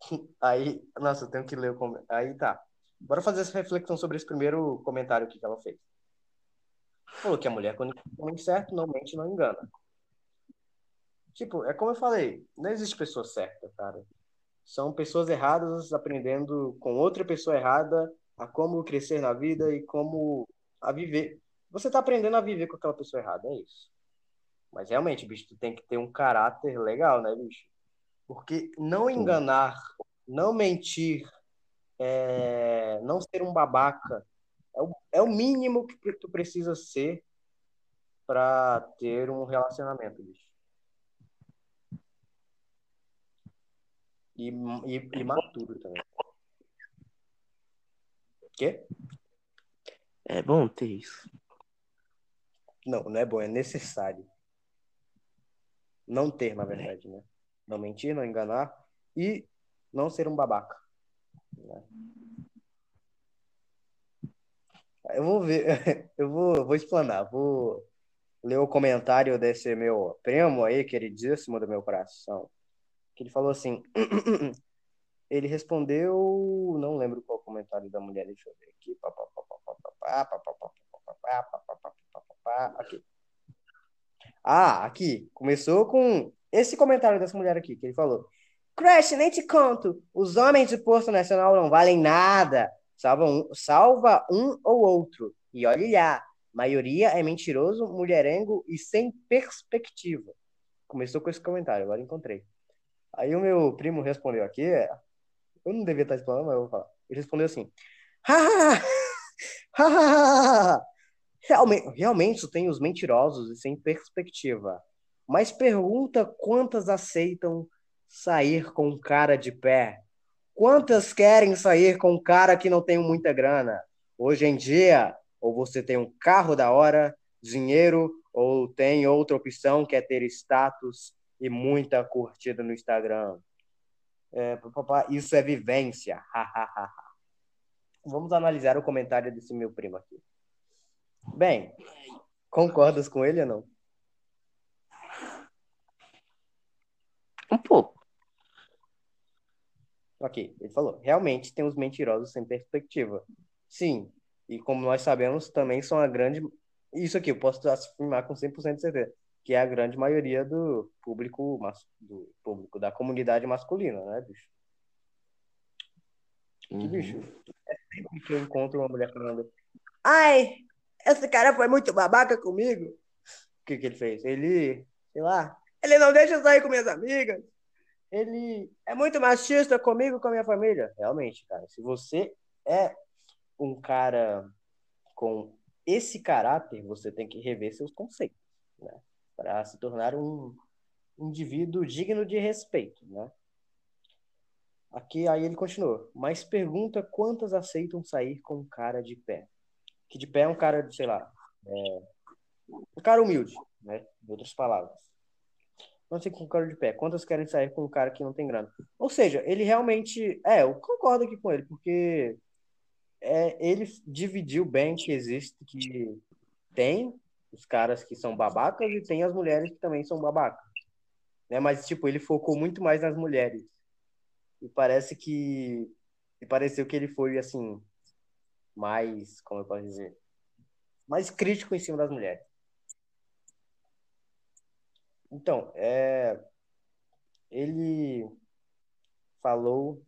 Aí, nossa, eu tenho que ler o comentário. Aí tá. Bora fazer essa reflexão sobre esse primeiro comentário que ela fez. Falou que a mulher, quando homem certo, não mente, não engana. Tipo, é como eu falei, não existe pessoa certa, cara. São pessoas erradas aprendendo com outra pessoa errada a como crescer na vida e como a viver. Você tá aprendendo a viver com aquela pessoa errada, é isso. Mas realmente, bicho, tu tem que ter um caráter legal, né, bicho? Porque não enganar, não mentir, é, não ser um babaca, é o, é o mínimo que tu precisa ser para ter um relacionamento, bicho. E, e, e maturo também. Quê? É bom ter isso. Não, não é bom, é necessário. Não ter, na verdade, né? Não mentir, não enganar e não ser um babaca. né? Eu vou ver, eu vou, vou explanar, vou ler o comentário desse meu primo aí, queridíssimo do meu coração, que ele falou assim, ele respondeu, não lembro qual comentário da mulher, deixa eu ver aqui, aqui. Ah, aqui, começou com esse comentário dessa mulher aqui, que ele falou, Crash, nem te conto, os homens de posto nacional não valem nada, salva um, salva um ou outro, e olhe lá, Maioria é mentiroso, mulherengo e sem perspectiva. Começou com esse comentário, agora encontrei. Aí o meu primo respondeu aqui, é, eu não devia estar explanando, mas eu vou falar. Ele respondeu assim: realmente, realmente tem os mentirosos e sem perspectiva. Mas pergunta quantas aceitam sair com cara de pé? Quantas querem sair com um cara que não tem muita grana? Hoje em dia, ou você tem um carro da hora, dinheiro, ou tem outra opção que é ter status e muita curtida no Instagram. É, isso é vivência. Vamos analisar o comentário desse meu primo aqui. Bem, concordas com ele ou não? Um pouco. Ok, ele falou. Realmente tem os mentirosos sem perspectiva. Sim, e como nós sabemos, também são a grande. Isso aqui eu posso afirmar com 100% de certeza, que é a grande maioria do público, do público da comunidade masculina, né, bicho? Uhum. Que bicho. É sempre que eu encontro uma mulher falando: Ai, esse cara foi muito babaca comigo. O que, que ele fez? Ele, sei lá, ele não deixa eu sair com minhas amigas. Ele é muito machista comigo e com a minha família. Realmente, cara, se você é um cara com esse caráter, você tem que rever seus conceitos, né? Para se tornar um indivíduo digno de respeito, né? Aqui aí ele continua, mas pergunta quantas aceitam sair com um cara de pé. Que de pé é um cara sei lá, é, um cara humilde, né? Em outras palavras. Não sei com cara de pé. Quantas querem sair com um cara que não tem grana? Ou seja, ele realmente. É, eu concordo aqui com ele, porque é, ele dividiu bem que existe que tem os caras que são babacas e tem as mulheres que também são babacas. Né? Mas, tipo, ele focou muito mais nas mulheres. E parece que. E pareceu que ele foi, assim, mais. Como eu posso dizer? Mais crítico em cima das mulheres. Então, é, ele falou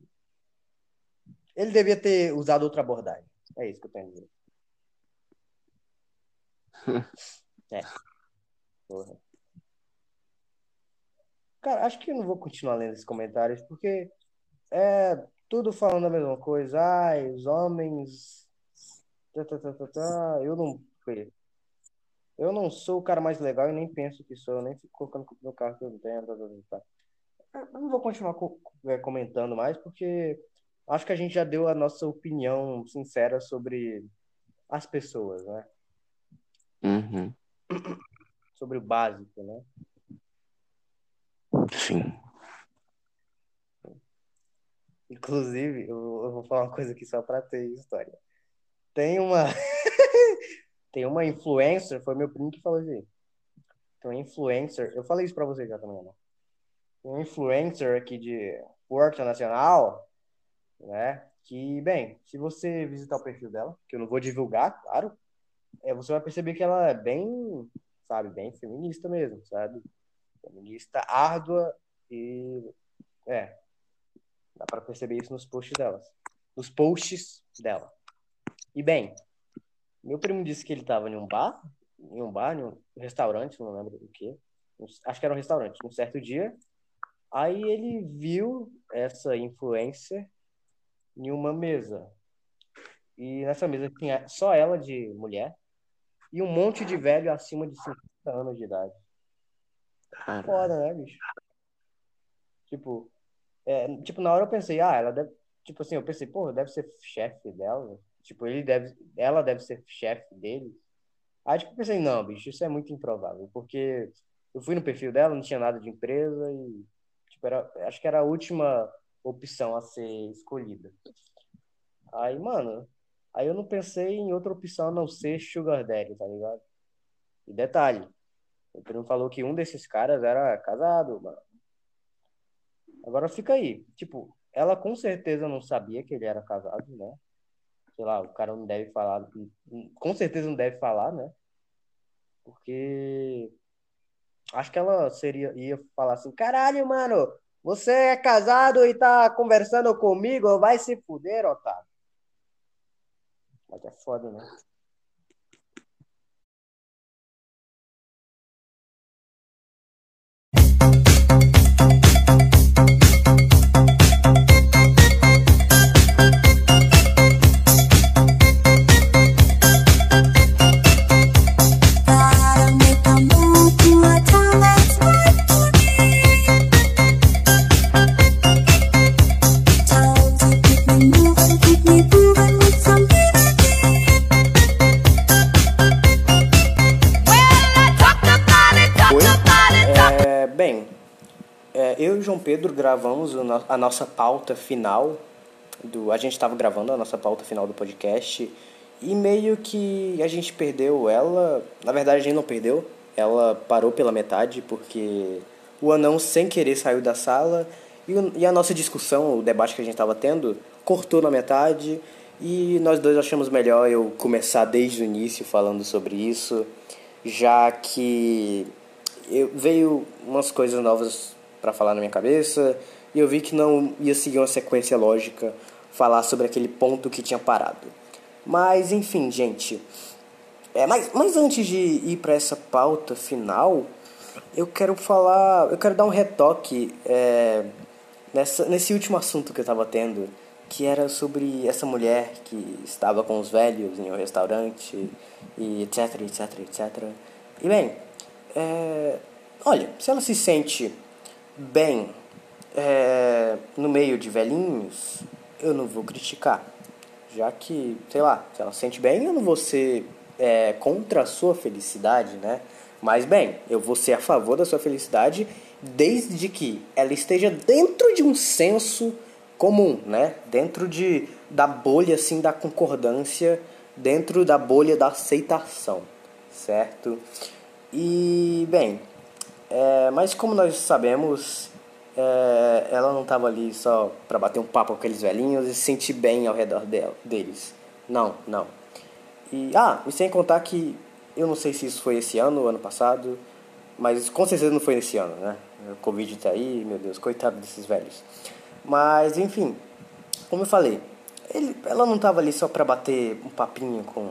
ele devia ter usado outra abordagem. É isso que eu tenho a dizer. é. Porra. Cara, acho que eu não vou continuar lendo esses comentários, porque é tudo falando a mesma coisa. Ai, os homens. Tá, tá, tá, tá, tá. Eu não. Eu não sou o cara mais legal e nem penso que sou. Eu nem fico colocando no carro que eu tenho. Tá, tá, tá. tá. Eu não vou continuar é, comentando mais, porque acho que a gente já deu a nossa opinião sincera sobre as pessoas, né? Uhum. Sobre o básico, né? Sim. Inclusive, eu, eu vou falar uma coisa aqui só para ter história. Tem uma tem uma influencer, foi meu primo que falou assim. Tem uma influencer, eu falei isso para você já também, né? Tem um influencer aqui de Porto Nacional né? Que, bem, se você visitar o perfil dela, que eu não vou divulgar, claro, é, você vai perceber que ela é bem, sabe, bem feminista mesmo, sabe? Feminista árdua e, é, dá para perceber isso nos posts delas, nos posts dela. E, bem, meu primo disse que ele estava em um bar, em um bar, em um restaurante, não lembro o que, acho que era um restaurante, um certo dia, aí ele viu essa influencer em uma mesa. E nessa mesa tinha só ela de mulher e um monte de velho acima de 50 anos de idade. Caramba. Foda, né, bicho? Tipo, é, tipo, na hora eu pensei, ah, ela deve. Tipo assim, eu pensei, porra, deve ser chefe dela. Tipo, ele deve. Ela deve ser chefe dele. Aí, tipo, eu pensei, não, bicho, isso é muito improvável. Porque eu fui no perfil dela, não tinha nada de empresa e. Tipo, era, acho que era a última opção a ser escolhida. Aí, mano, aí eu não pensei em outra opção a não ser Sugar Daddy, tá ligado? E detalhe, o primo falou que um desses caras era casado, mano. Agora fica aí, tipo, ela com certeza não sabia que ele era casado, né? Sei lá, o cara não deve falar, com certeza não deve falar, né? Porque acho que ela seria ia falar assim, caralho, mano, você é casado e tá conversando comigo, vai se fuder, otário. Mas é foda, né? Pedro gravamos a nossa pauta final do. A gente estava gravando a nossa pauta final do podcast e meio que a gente perdeu ela. Na verdade, a gente não perdeu. Ela parou pela metade porque o anão, sem querer, saiu da sala e, e a nossa discussão, o debate que a gente estava tendo, cortou na metade. E nós dois achamos melhor eu começar desde o início falando sobre isso, já que eu, veio umas coisas novas para falar na minha cabeça e eu vi que não ia seguir uma sequência lógica falar sobre aquele ponto que tinha parado. Mas enfim, gente. É, mas, mas antes de ir para essa pauta final, eu quero falar, eu quero dar um retoque é, nessa, nesse último assunto que eu estava tendo, que era sobre essa mulher que estava com os velhos em um restaurante e etc, etc, etc. E bem, é, olha, se ela se sente bem é, no meio de velhinhos, eu não vou criticar já que, sei lá, se ela se sente bem, eu não vou ser é, contra a sua felicidade, né? Mas bem, eu vou ser a favor da sua felicidade desde que ela esteja dentro de um senso comum, né? Dentro de da bolha assim da concordância, dentro da bolha da aceitação, certo? E bem, é, mas como nós sabemos, é, ela não estava ali só para bater um papo com aqueles velhinhos e se sentir bem ao redor dela, deles. Não, não. E, ah, e sem contar que eu não sei se isso foi esse ano ou ano passado, mas com certeza não foi esse ano, né? O Covid tá aí, meu Deus, coitado desses velhos. Mas, enfim, como eu falei, ele, ela não estava ali só para bater um papinho com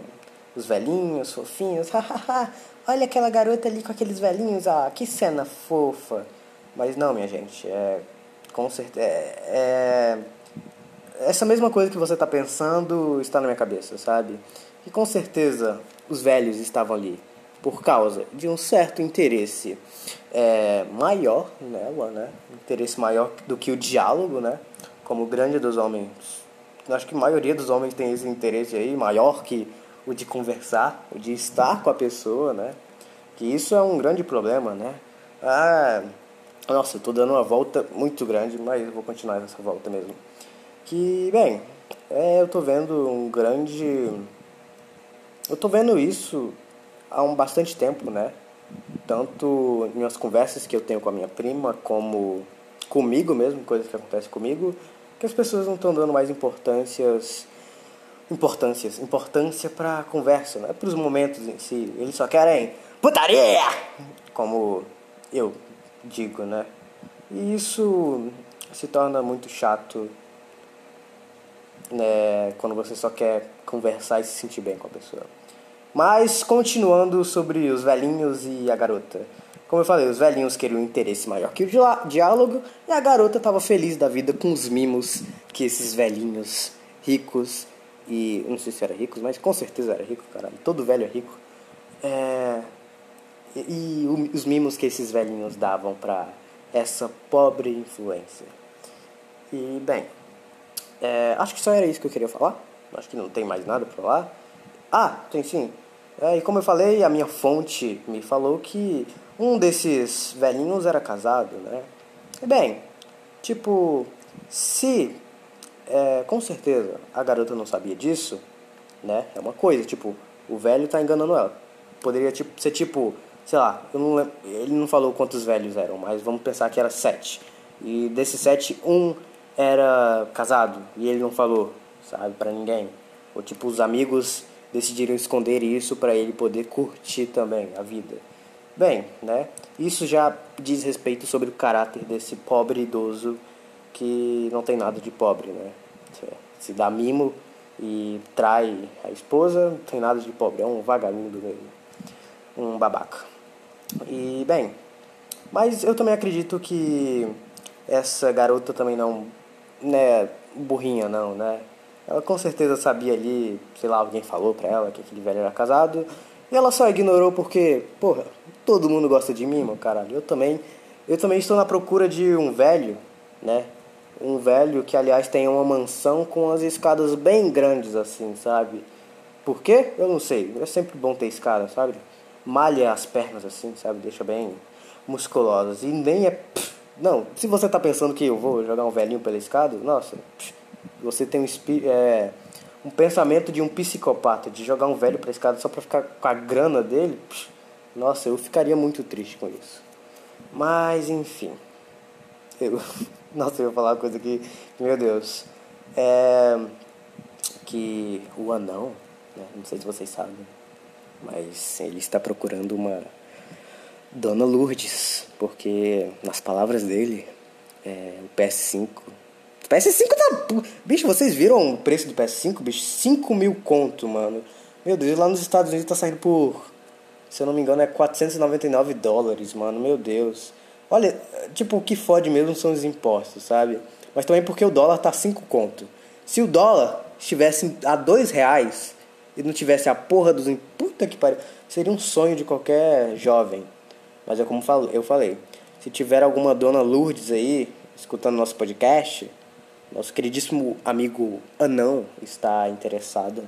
os velhinhos, fofinhos. Olha aquela garota ali com aqueles velhinhos, ah, que cena fofa. Mas não, minha gente, é com certeza é, é, essa mesma coisa que você está pensando está na minha cabeça, sabe? E com certeza os velhos estavam ali por causa de um certo interesse é, maior nela, né? Interesse maior do que o diálogo, né? Como grande dos homens. Acho que a maioria dos homens tem esse interesse aí, maior que o de conversar, o de estar com a pessoa, né? Que isso é um grande problema, né? Ah, nossa, eu tô dando uma volta muito grande, mas eu vou continuar nessa volta mesmo. Que, bem, é, eu tô vendo um grande. Eu tô vendo isso há um bastante tempo, né? Tanto em minhas conversas que eu tenho com a minha prima, como comigo mesmo, coisas que acontecem comigo, que as pessoas não estão dando mais importâncias importâncias, importância para conversa, né? para os momentos em si. Eles só querem putaria, como eu digo, né? E isso se torna muito chato né, quando você só quer conversar e se sentir bem com a pessoa. Mas continuando sobre os velhinhos e a garota. Como eu falei, os velhinhos queriam um interesse maior que o diálogo e a garota estava feliz da vida com os mimos que esses velhinhos ricos e não sei se era ricos, mas com certeza era rico, caralho. Todo velho é rico. É, e, e os mimos que esses velhinhos davam para essa pobre influência. E, bem, é, acho que só era isso que eu queria falar. Acho que não tem mais nada para falar. Ah, tem sim. É, e como eu falei, a minha fonte me falou que um desses velhinhos era casado, né? E bem, tipo, se é, com certeza a garota não sabia disso, né? É uma coisa, tipo, o velho tá enganando ela. Poderia tipo, ser tipo, sei lá, não lembro, ele não falou quantos velhos eram, mas vamos pensar que era sete. E desses sete, um era casado e ele não falou, sabe, para ninguém. Ou tipo, os amigos decidiram esconder isso para ele poder curtir também a vida. Bem, né? Isso já diz respeito sobre o caráter desse pobre idoso que não tem nada de pobre, né? Se dá mimo e trai a esposa, não tem nada de pobre, é um vagabundo mesmo, um babaca. E, bem, mas eu também acredito que essa garota também não, né, burrinha não, né? Ela com certeza sabia ali, sei lá, alguém falou pra ela que aquele velho era casado. E ela só ignorou porque, porra, todo mundo gosta de mim, meu caralho. Eu também, eu também estou na procura de um velho, né? Um velho que, aliás, tem uma mansão com as escadas bem grandes, assim, sabe? Por quê? Eu não sei. É sempre bom ter escada, sabe? malha as pernas assim, sabe? Deixa bem musculosas. E nem é. Não, se você tá pensando que eu vou jogar um velhinho pela escada, nossa, você tem um, é, um pensamento de um psicopata, de jogar um velho pela escada só pra ficar com a grana dele, nossa, eu ficaria muito triste com isso. Mas, enfim. Eu, nossa, eu vou falar uma coisa que, meu Deus. É que o anão, né, não sei se vocês sabem, mas ele está procurando uma Dona Lourdes, porque nas palavras dele, é, o PS5. O PS5 tá. Bicho, vocês viram o preço do PS5? Bicho, 5 mil conto, mano. Meu Deus, lá nos Estados Unidos tá saindo por. Se eu não me engano, é 499 dólares, mano. Meu Deus. Olha, tipo, o que fode mesmo são os impostos, sabe? Mas também porque o dólar tá 5 conto. Se o dólar estivesse a dois reais e não tivesse a porra dos. Puta que pariu. Seria um sonho de qualquer jovem. Mas é como eu falei. Se tiver alguma dona Lourdes aí escutando nosso podcast, nosso queridíssimo amigo Anão está interessado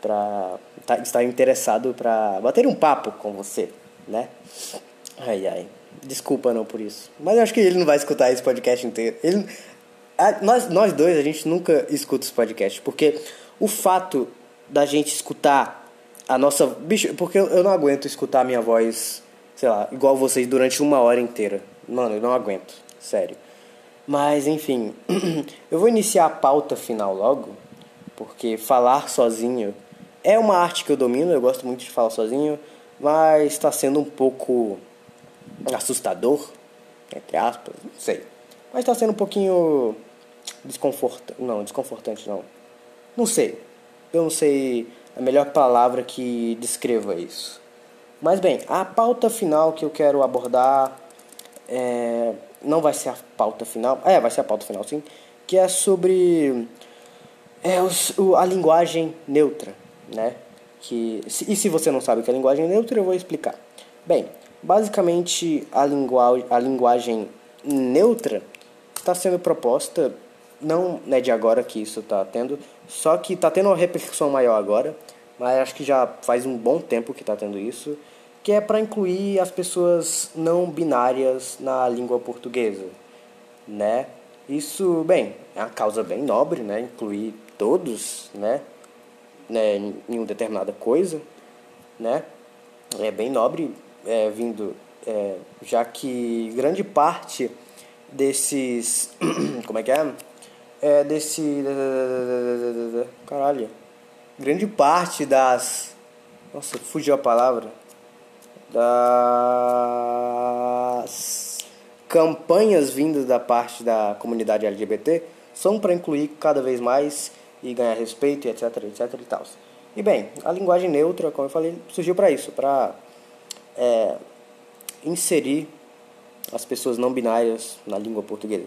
para tá, está interessado para bater um papo com você, né? Ai ai. Desculpa não por isso. Mas eu acho que ele não vai escutar esse podcast inteiro. Ele a, nós, nós dois, a gente nunca escuta os podcasts, porque o fato da gente escutar a nossa. Bicho, porque eu, não aguento escutar a minha voz, sei lá, igual vocês durante uma hora inteira. Mano, eu não aguento, sério. Mas, enfim, eu vou iniciar a pauta final logo, porque falar sozinho é uma arte que eu domino, eu gosto muito de falar sozinho, mas está sendo um pouco assustador, entre aspas, não sei. Mas está sendo um pouquinho desconfortante. Não, desconfortante não. Não sei. Eu não sei a melhor palavra que descreva isso. Mas bem, a pauta final que eu quero abordar é, não vai ser a pauta final. É, vai ser a pauta final sim. Que é sobre é, o, a linguagem neutra, né? Que, e se você não sabe o que é linguagem neutra, eu vou explicar. Bem, basicamente a, lingua, a linguagem neutra está sendo proposta não é de agora que isso está tendo, só que está tendo uma repercussão maior agora, mas acho que já faz um bom tempo que está tendo isso, que é para incluir as pessoas não binárias na língua portuguesa, né? Isso, bem, é uma causa bem nobre, né? Incluir todos, né? né? Em uma determinada coisa, né? É bem nobre, é, vindo, é, já que grande parte desses, como é que é? é, desse. Caralho. Grande parte das. Nossa, fugiu a palavra. Das campanhas vindas da parte da comunidade LGBT são para incluir cada vez mais e ganhar respeito e etc, etc e tal. E bem, a linguagem neutra, como eu falei, surgiu para isso, para é, inserir as pessoas não binárias na língua portuguesa.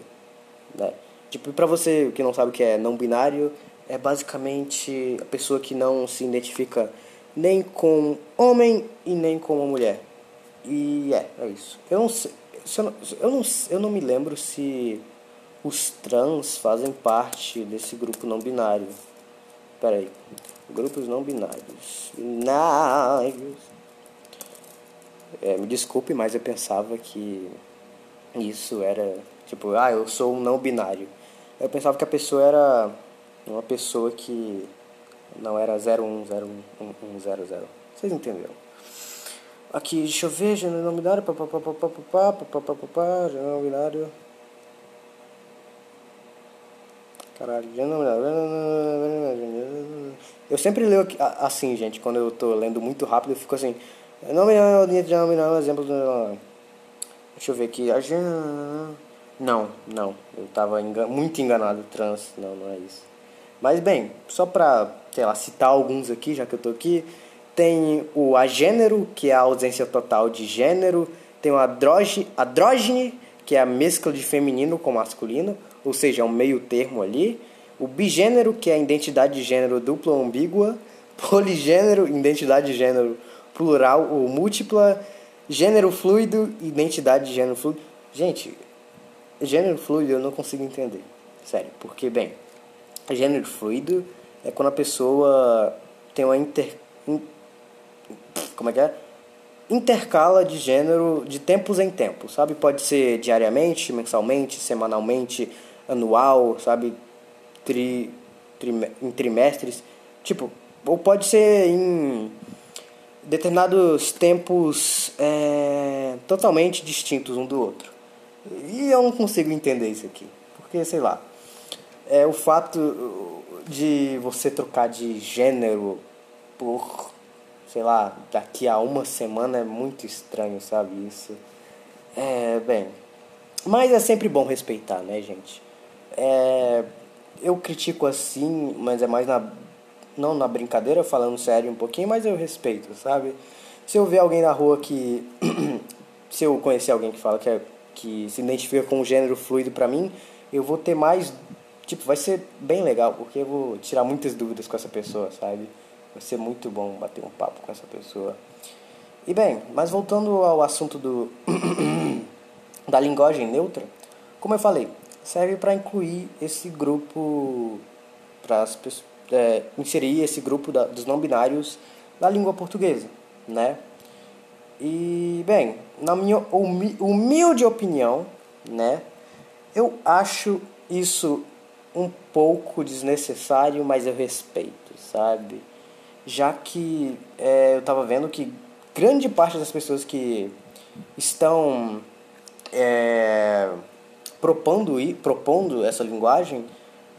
Né? Tipo, para você que não sabe o que é não binário, é basicamente a pessoa que não se identifica nem com homem e nem com uma mulher. E é, é isso. Eu não sei, eu não, eu não, eu não me lembro se os trans fazem parte desse grupo não binário. Pera aí. Grupos não binários. Binários. É, me desculpe, mas eu pensava que isso era tipo, ah, eu sou um não binário. Eu pensava que a pessoa era uma pessoa que não era 010100. Vocês entenderam? Aqui, deixa eu ver, gênero não binário, papapá, papapá, gênero não binário. Caralho, binário. Eu sempre leio assim, gente, quando eu tô lendo muito rápido, eu fico assim. Não binário, gênero não binário, exemplo do. Deixa eu ver aqui. Não, não. Eu estava engan muito enganado. Trans, não, não é isso. Mas bem, só para, sei lá, citar alguns aqui, já que eu tô aqui. Tem o agênero, que é a ausência total de gênero. Tem o andrógene, que é a mescla de feminino com masculino, ou seja, é um meio termo ali. O bigênero, que é a identidade de gênero dupla ou ambígua. Poligênero, identidade de gênero plural ou múltipla. Gênero fluido, identidade de gênero fluido. Gente, Gênero fluido eu não consigo entender. Sério, porque, bem, gênero fluido é quando a pessoa tem uma inter. Como é que é? intercala de gênero de tempos em tempos, sabe? Pode ser diariamente, mensalmente, semanalmente, anual, sabe? Tri, tri, em trimestres. Tipo, ou pode ser em determinados tempos é, totalmente distintos um do outro. E eu não consigo entender isso aqui. Porque, sei lá, é o fato de você trocar de gênero por, sei lá, daqui a uma semana é muito estranho, sabe? Isso. É, bem. Mas é sempre bom respeitar, né, gente? É, eu critico assim, mas é mais na. Não na brincadeira, falando sério um pouquinho, mas eu respeito, sabe? Se eu ver alguém na rua que. se eu conhecer alguém que fala que, é, que se identifica com um gênero fluido pra mim, eu vou ter mais. Tipo, vai ser bem legal, porque eu vou tirar muitas dúvidas com essa pessoa, sabe? Vai ser muito bom bater um papo com essa pessoa. E bem, mas voltando ao assunto do da linguagem neutra, como eu falei, serve para incluir esse grupo, para é, inserir esse grupo da, dos não binários na língua portuguesa, né? E bem, na minha humilde opinião, né, eu acho isso um pouco desnecessário, mas eu respeito, sabe? Já que é, eu estava vendo que grande parte das pessoas que estão é, propondo, propondo essa linguagem,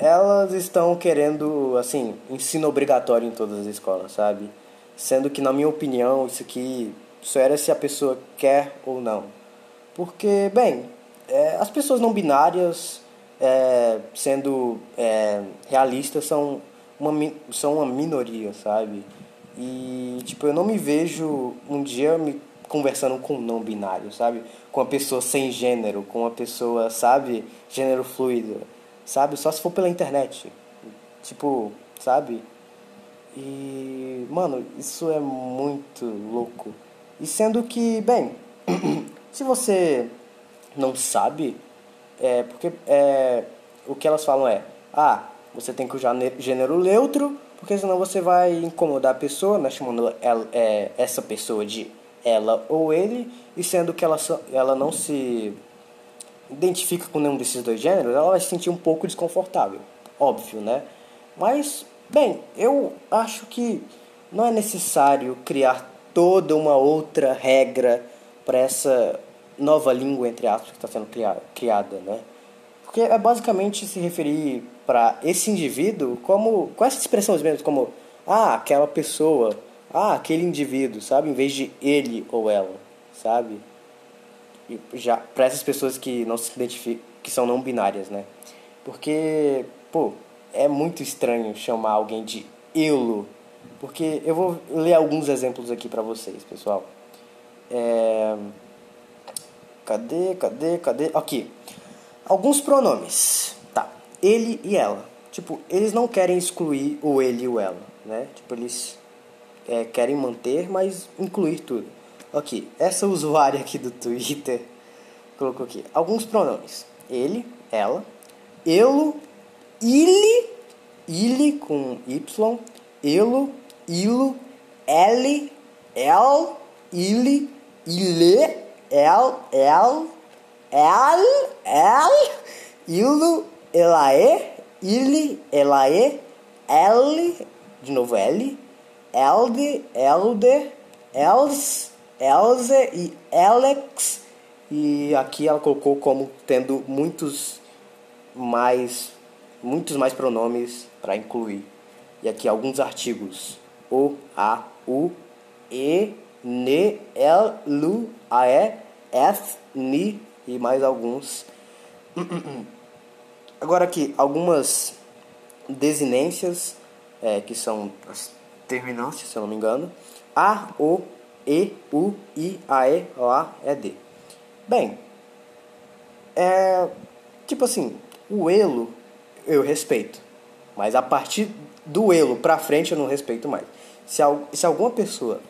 elas estão querendo, assim, ensino obrigatório em todas as escolas, sabe? Sendo que, na minha opinião, isso aqui só era se a pessoa quer ou não. Porque, bem, é, as pessoas não binárias, é, sendo é, realistas, são uma, são uma minoria, sabe? E, tipo, eu não me vejo um dia me conversando com um não binário, sabe? Com uma pessoa sem gênero, com uma pessoa, sabe? Gênero fluido, sabe? Só se for pela internet. Tipo, sabe? E, mano, isso é muito louco. E sendo que, bem, se você não sabe, é porque é, o que elas falam é: ah, você tem que usar gênero neutro, porque senão você vai incomodar a pessoa, né, chamando ela, é, essa pessoa de ela ou ele, e sendo que ela, ela não se identifica com nenhum desses dois gêneros, ela vai se sentir um pouco desconfortável, óbvio, né? Mas, bem, eu acho que não é necessário criar toda uma outra regra para essa nova língua, entre aspas, que está sendo criada, né? Porque é basicamente se referir para esse indivíduo como, com essas expressões mesmo, como, ah, aquela pessoa, ah, aquele indivíduo, sabe? Em vez de ele ou ela, sabe? Já para essas pessoas que não se identificam, que são não binárias, né? Porque, pô, é muito estranho chamar alguém de elo, porque eu vou ler alguns exemplos aqui para vocês, pessoal. É... Cadê, cadê, cadê? Aqui. Alguns pronomes. Tá. Ele e ela. Tipo, eles não querem excluir o ele e o ela, né? Tipo, eles é, querem manter, mas incluir tudo. Ok, essa usuária aqui do Twitter colocou aqui alguns pronomes: ele, ela, eu, ele, ele com y, elo, ilo, ele, el, ele, ile, el, el, el, el, ilo, elae, ile, elae, l, de novo L, elde, elde, els, else e alex. E aqui ela colocou como tendo muitos mais, muitos mais pronomes para incluir. E aqui alguns artigos: o, a, u, e, ne, el, lu, a, e, f, ni e mais alguns. Agora aqui, algumas desinências, é, que são as terminâncias, se eu não me engano. A, O, E, U, I, A, E, O, A, E, D. Bem, é, tipo assim, o elo eu respeito, mas a partir do elo pra frente eu não respeito mais. Se, se alguma pessoa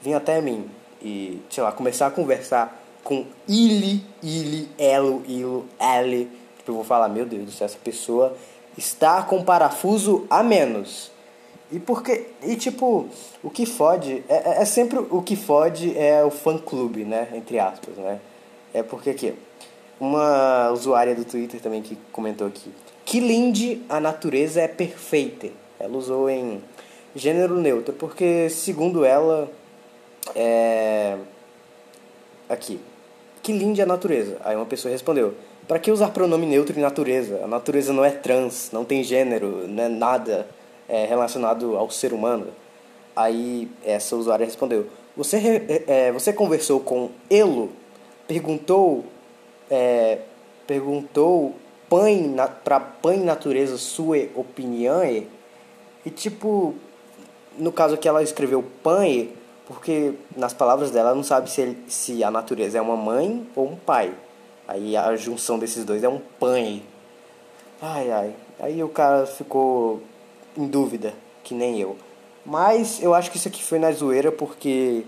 vir até mim e, sei lá, começar a conversar com ele, ele, elo, ilo, ele, tipo, eu vou falar, meu Deus do céu, essa pessoa está com parafuso a menos. E porque. E tipo, o que fode. É, é, é sempre o que fode é o fã clube, né? Entre aspas, né? É porque aqui. Uma usuária do Twitter também que comentou aqui. Que linde a natureza é perfeita. Ela usou em gênero neutro, porque segundo ela. É. Aqui. Que linde a natureza. Aí uma pessoa respondeu. Para que usar pronome neutro em natureza? A natureza não é trans, não tem gênero, não é nada é, relacionado ao ser humano. Aí essa usuária respondeu: Você, é, você conversou com Elo? Perguntou. É, perguntou para põe natureza sua opinião? E tipo, no caso que ela escreveu põe, porque nas palavras dela ela não sabe se, se a natureza é uma mãe ou um pai. Aí a junção desses dois é um põe. Ai ai. Aí o cara ficou em dúvida, que nem eu. Mas eu acho que isso aqui foi na zoeira porque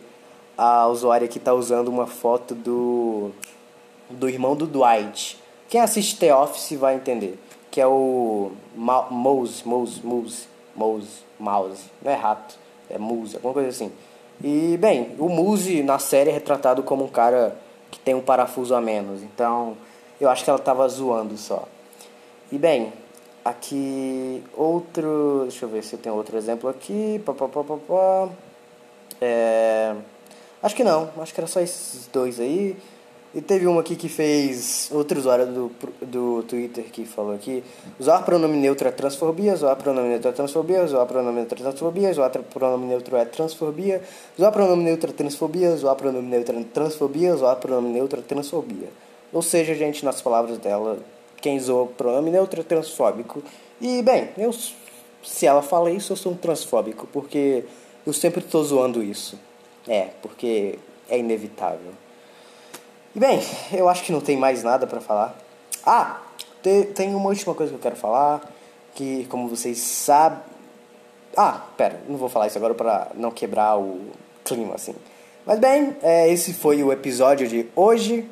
a usuária aqui tá usando uma foto do do irmão do Dwight. Quem assiste The Office vai entender. Que é o Mouse, Mouse, Mouse, Mouse, Mouse. Não é rato, é Mouse, alguma coisa assim. E, bem, o Mouse na série é retratado como um cara que tem um parafuso a menos. Então, eu acho que ela tava zoando só. E, bem, Aqui, outro. Deixa eu ver se tem outro exemplo aqui. Pá, pá, pá, pá, pá. É, acho que não, acho que era só esses dois aí. E teve uma aqui que fez. Outro usuário do, do Twitter que falou aqui. Usar pronome neutro é transfobia, usar pronome neutro é transfobia, usar pronome neutro é transfobia, usar pronome neutro é transfobia, usar pronome neutro é transfobia, usar pronome neutro é transfobia, usar pronome neutro é transfobia. Ou seja, gente, nas palavras dela, quem usou pronome neutro é transfóbico. E, bem, eu, se ela fala isso, eu sou um transfóbico, porque eu sempre estou zoando isso. É, porque é inevitável. E, bem, eu acho que não tem mais nada para falar. Ah, te, tem uma última coisa que eu quero falar, que, como vocês sabem... Ah, pera, não vou falar isso agora para não quebrar o clima, assim. Mas, bem, é, esse foi o episódio de hoje.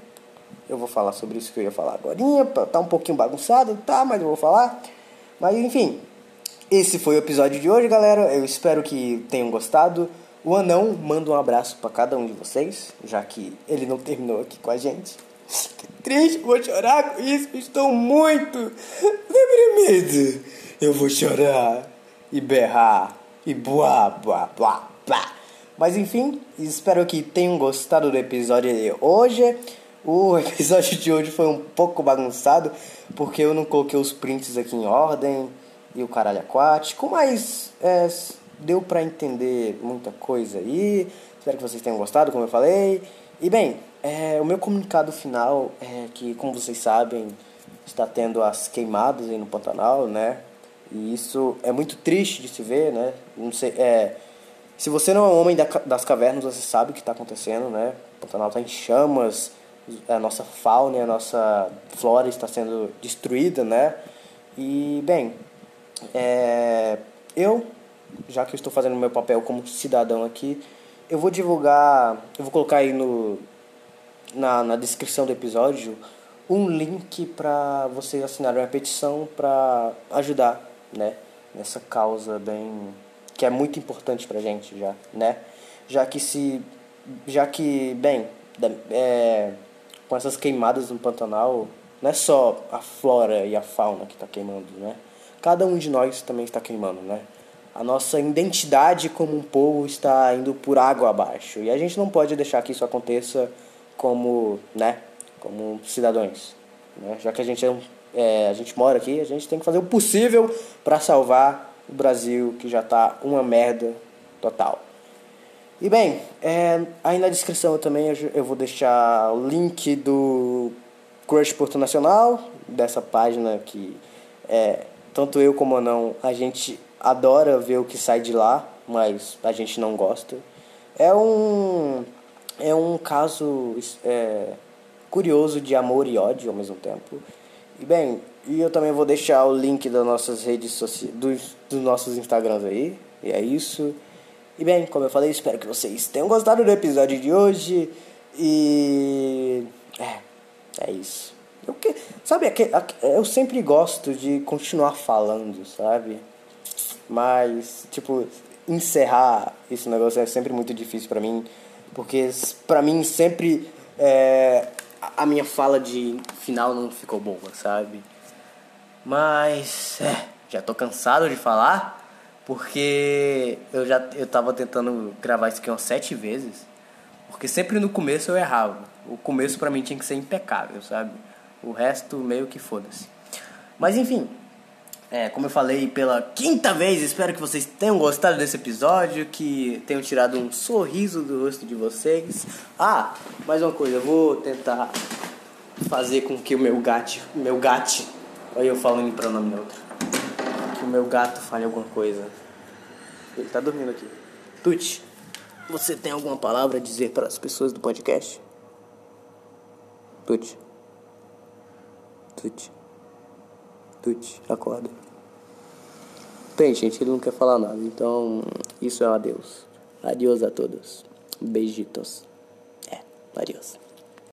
Eu vou falar sobre isso que eu ia falar agora. Tá um pouquinho bagunçado, tá, mas eu vou falar. Mas enfim, esse foi o episódio de hoje, galera. Eu espero que tenham gostado. O anão manda um abraço para cada um de vocês, já que ele não terminou aqui com a gente. Que triste, vou chorar com isso. Estou muito deprimido. Eu vou chorar e berrar e blá blá blá blá. Mas enfim, espero que tenham gostado do episódio de hoje. O episódio de hoje foi um pouco bagunçado, porque eu não coloquei os prints aqui em ordem e o caralho aquático, mas é, deu para entender muita coisa aí. Espero que vocês tenham gostado, como eu falei. E bem, é, o meu comunicado final é que, como vocês sabem, está tendo as queimadas aí no Pantanal, né? E isso é muito triste de se ver, né? Não sei, é, se você não é um homem das cavernas, você sabe o que está acontecendo, né? O Pantanal está em chamas, a nossa fauna a nossa flora está sendo destruída, né? E, bem, é, eu, já que eu estou fazendo meu papel como cidadão aqui, eu vou divulgar, eu vou colocar aí no, na, na descrição do episódio um link para vocês assinarem uma petição para ajudar, né? Nessa causa bem que é muito importante pra gente já, né? Já que se já que, bem, é, com essas queimadas no Pantanal, não é só a flora e a fauna que está queimando, né? Cada um de nós também está queimando, né? A nossa identidade como um povo está indo por água abaixo. E a gente não pode deixar que isso aconteça como, né? Como cidadãos. Né? Já que a gente, é, é, a gente mora aqui, a gente tem que fazer o possível para salvar o Brasil, que já está uma merda total. E bem, é, aí na descrição também eu vou deixar o link do Crush Porto Nacional, dessa página que é, tanto eu como não, a gente adora ver o que sai de lá, mas a gente não gosta. É um, é um caso é, curioso de amor e ódio ao mesmo tempo. E bem, e eu também vou deixar o link das nossas redes sociais, dos, dos nossos Instagrams aí. E é isso. E bem, como eu falei, espero que vocês tenham gostado do episódio de hoje. E. É, é isso. Eu, sabe, eu sempre gosto de continuar falando, sabe? Mas, tipo, encerrar esse negócio é sempre muito difícil para mim. Porque para mim sempre é, a minha fala de final não ficou boa, sabe? Mas é, já tô cansado de falar. Porque eu já eu tava tentando gravar isso aqui umas sete vezes. Porque sempre no começo eu errava. O começo para mim tinha que ser impecável, sabe? O resto meio que foda-se. Mas enfim, é, como eu falei pela quinta vez, espero que vocês tenham gostado desse episódio, que tenham tirado um sorriso do rosto de vocês. Ah, mais uma coisa, eu vou tentar fazer com que o meu gato, meu gato, olha eu falando em pronome neutro, que o meu gato fale alguma coisa. Ele tá dormindo aqui. Tuti, você tem alguma palavra a dizer para as pessoas do podcast? Tuti. Tuti. Tuti, acorda. Tem, gente, ele não quer falar nada. Então, isso é um adeus. Adeus a todos. Beijitos. É, adeus.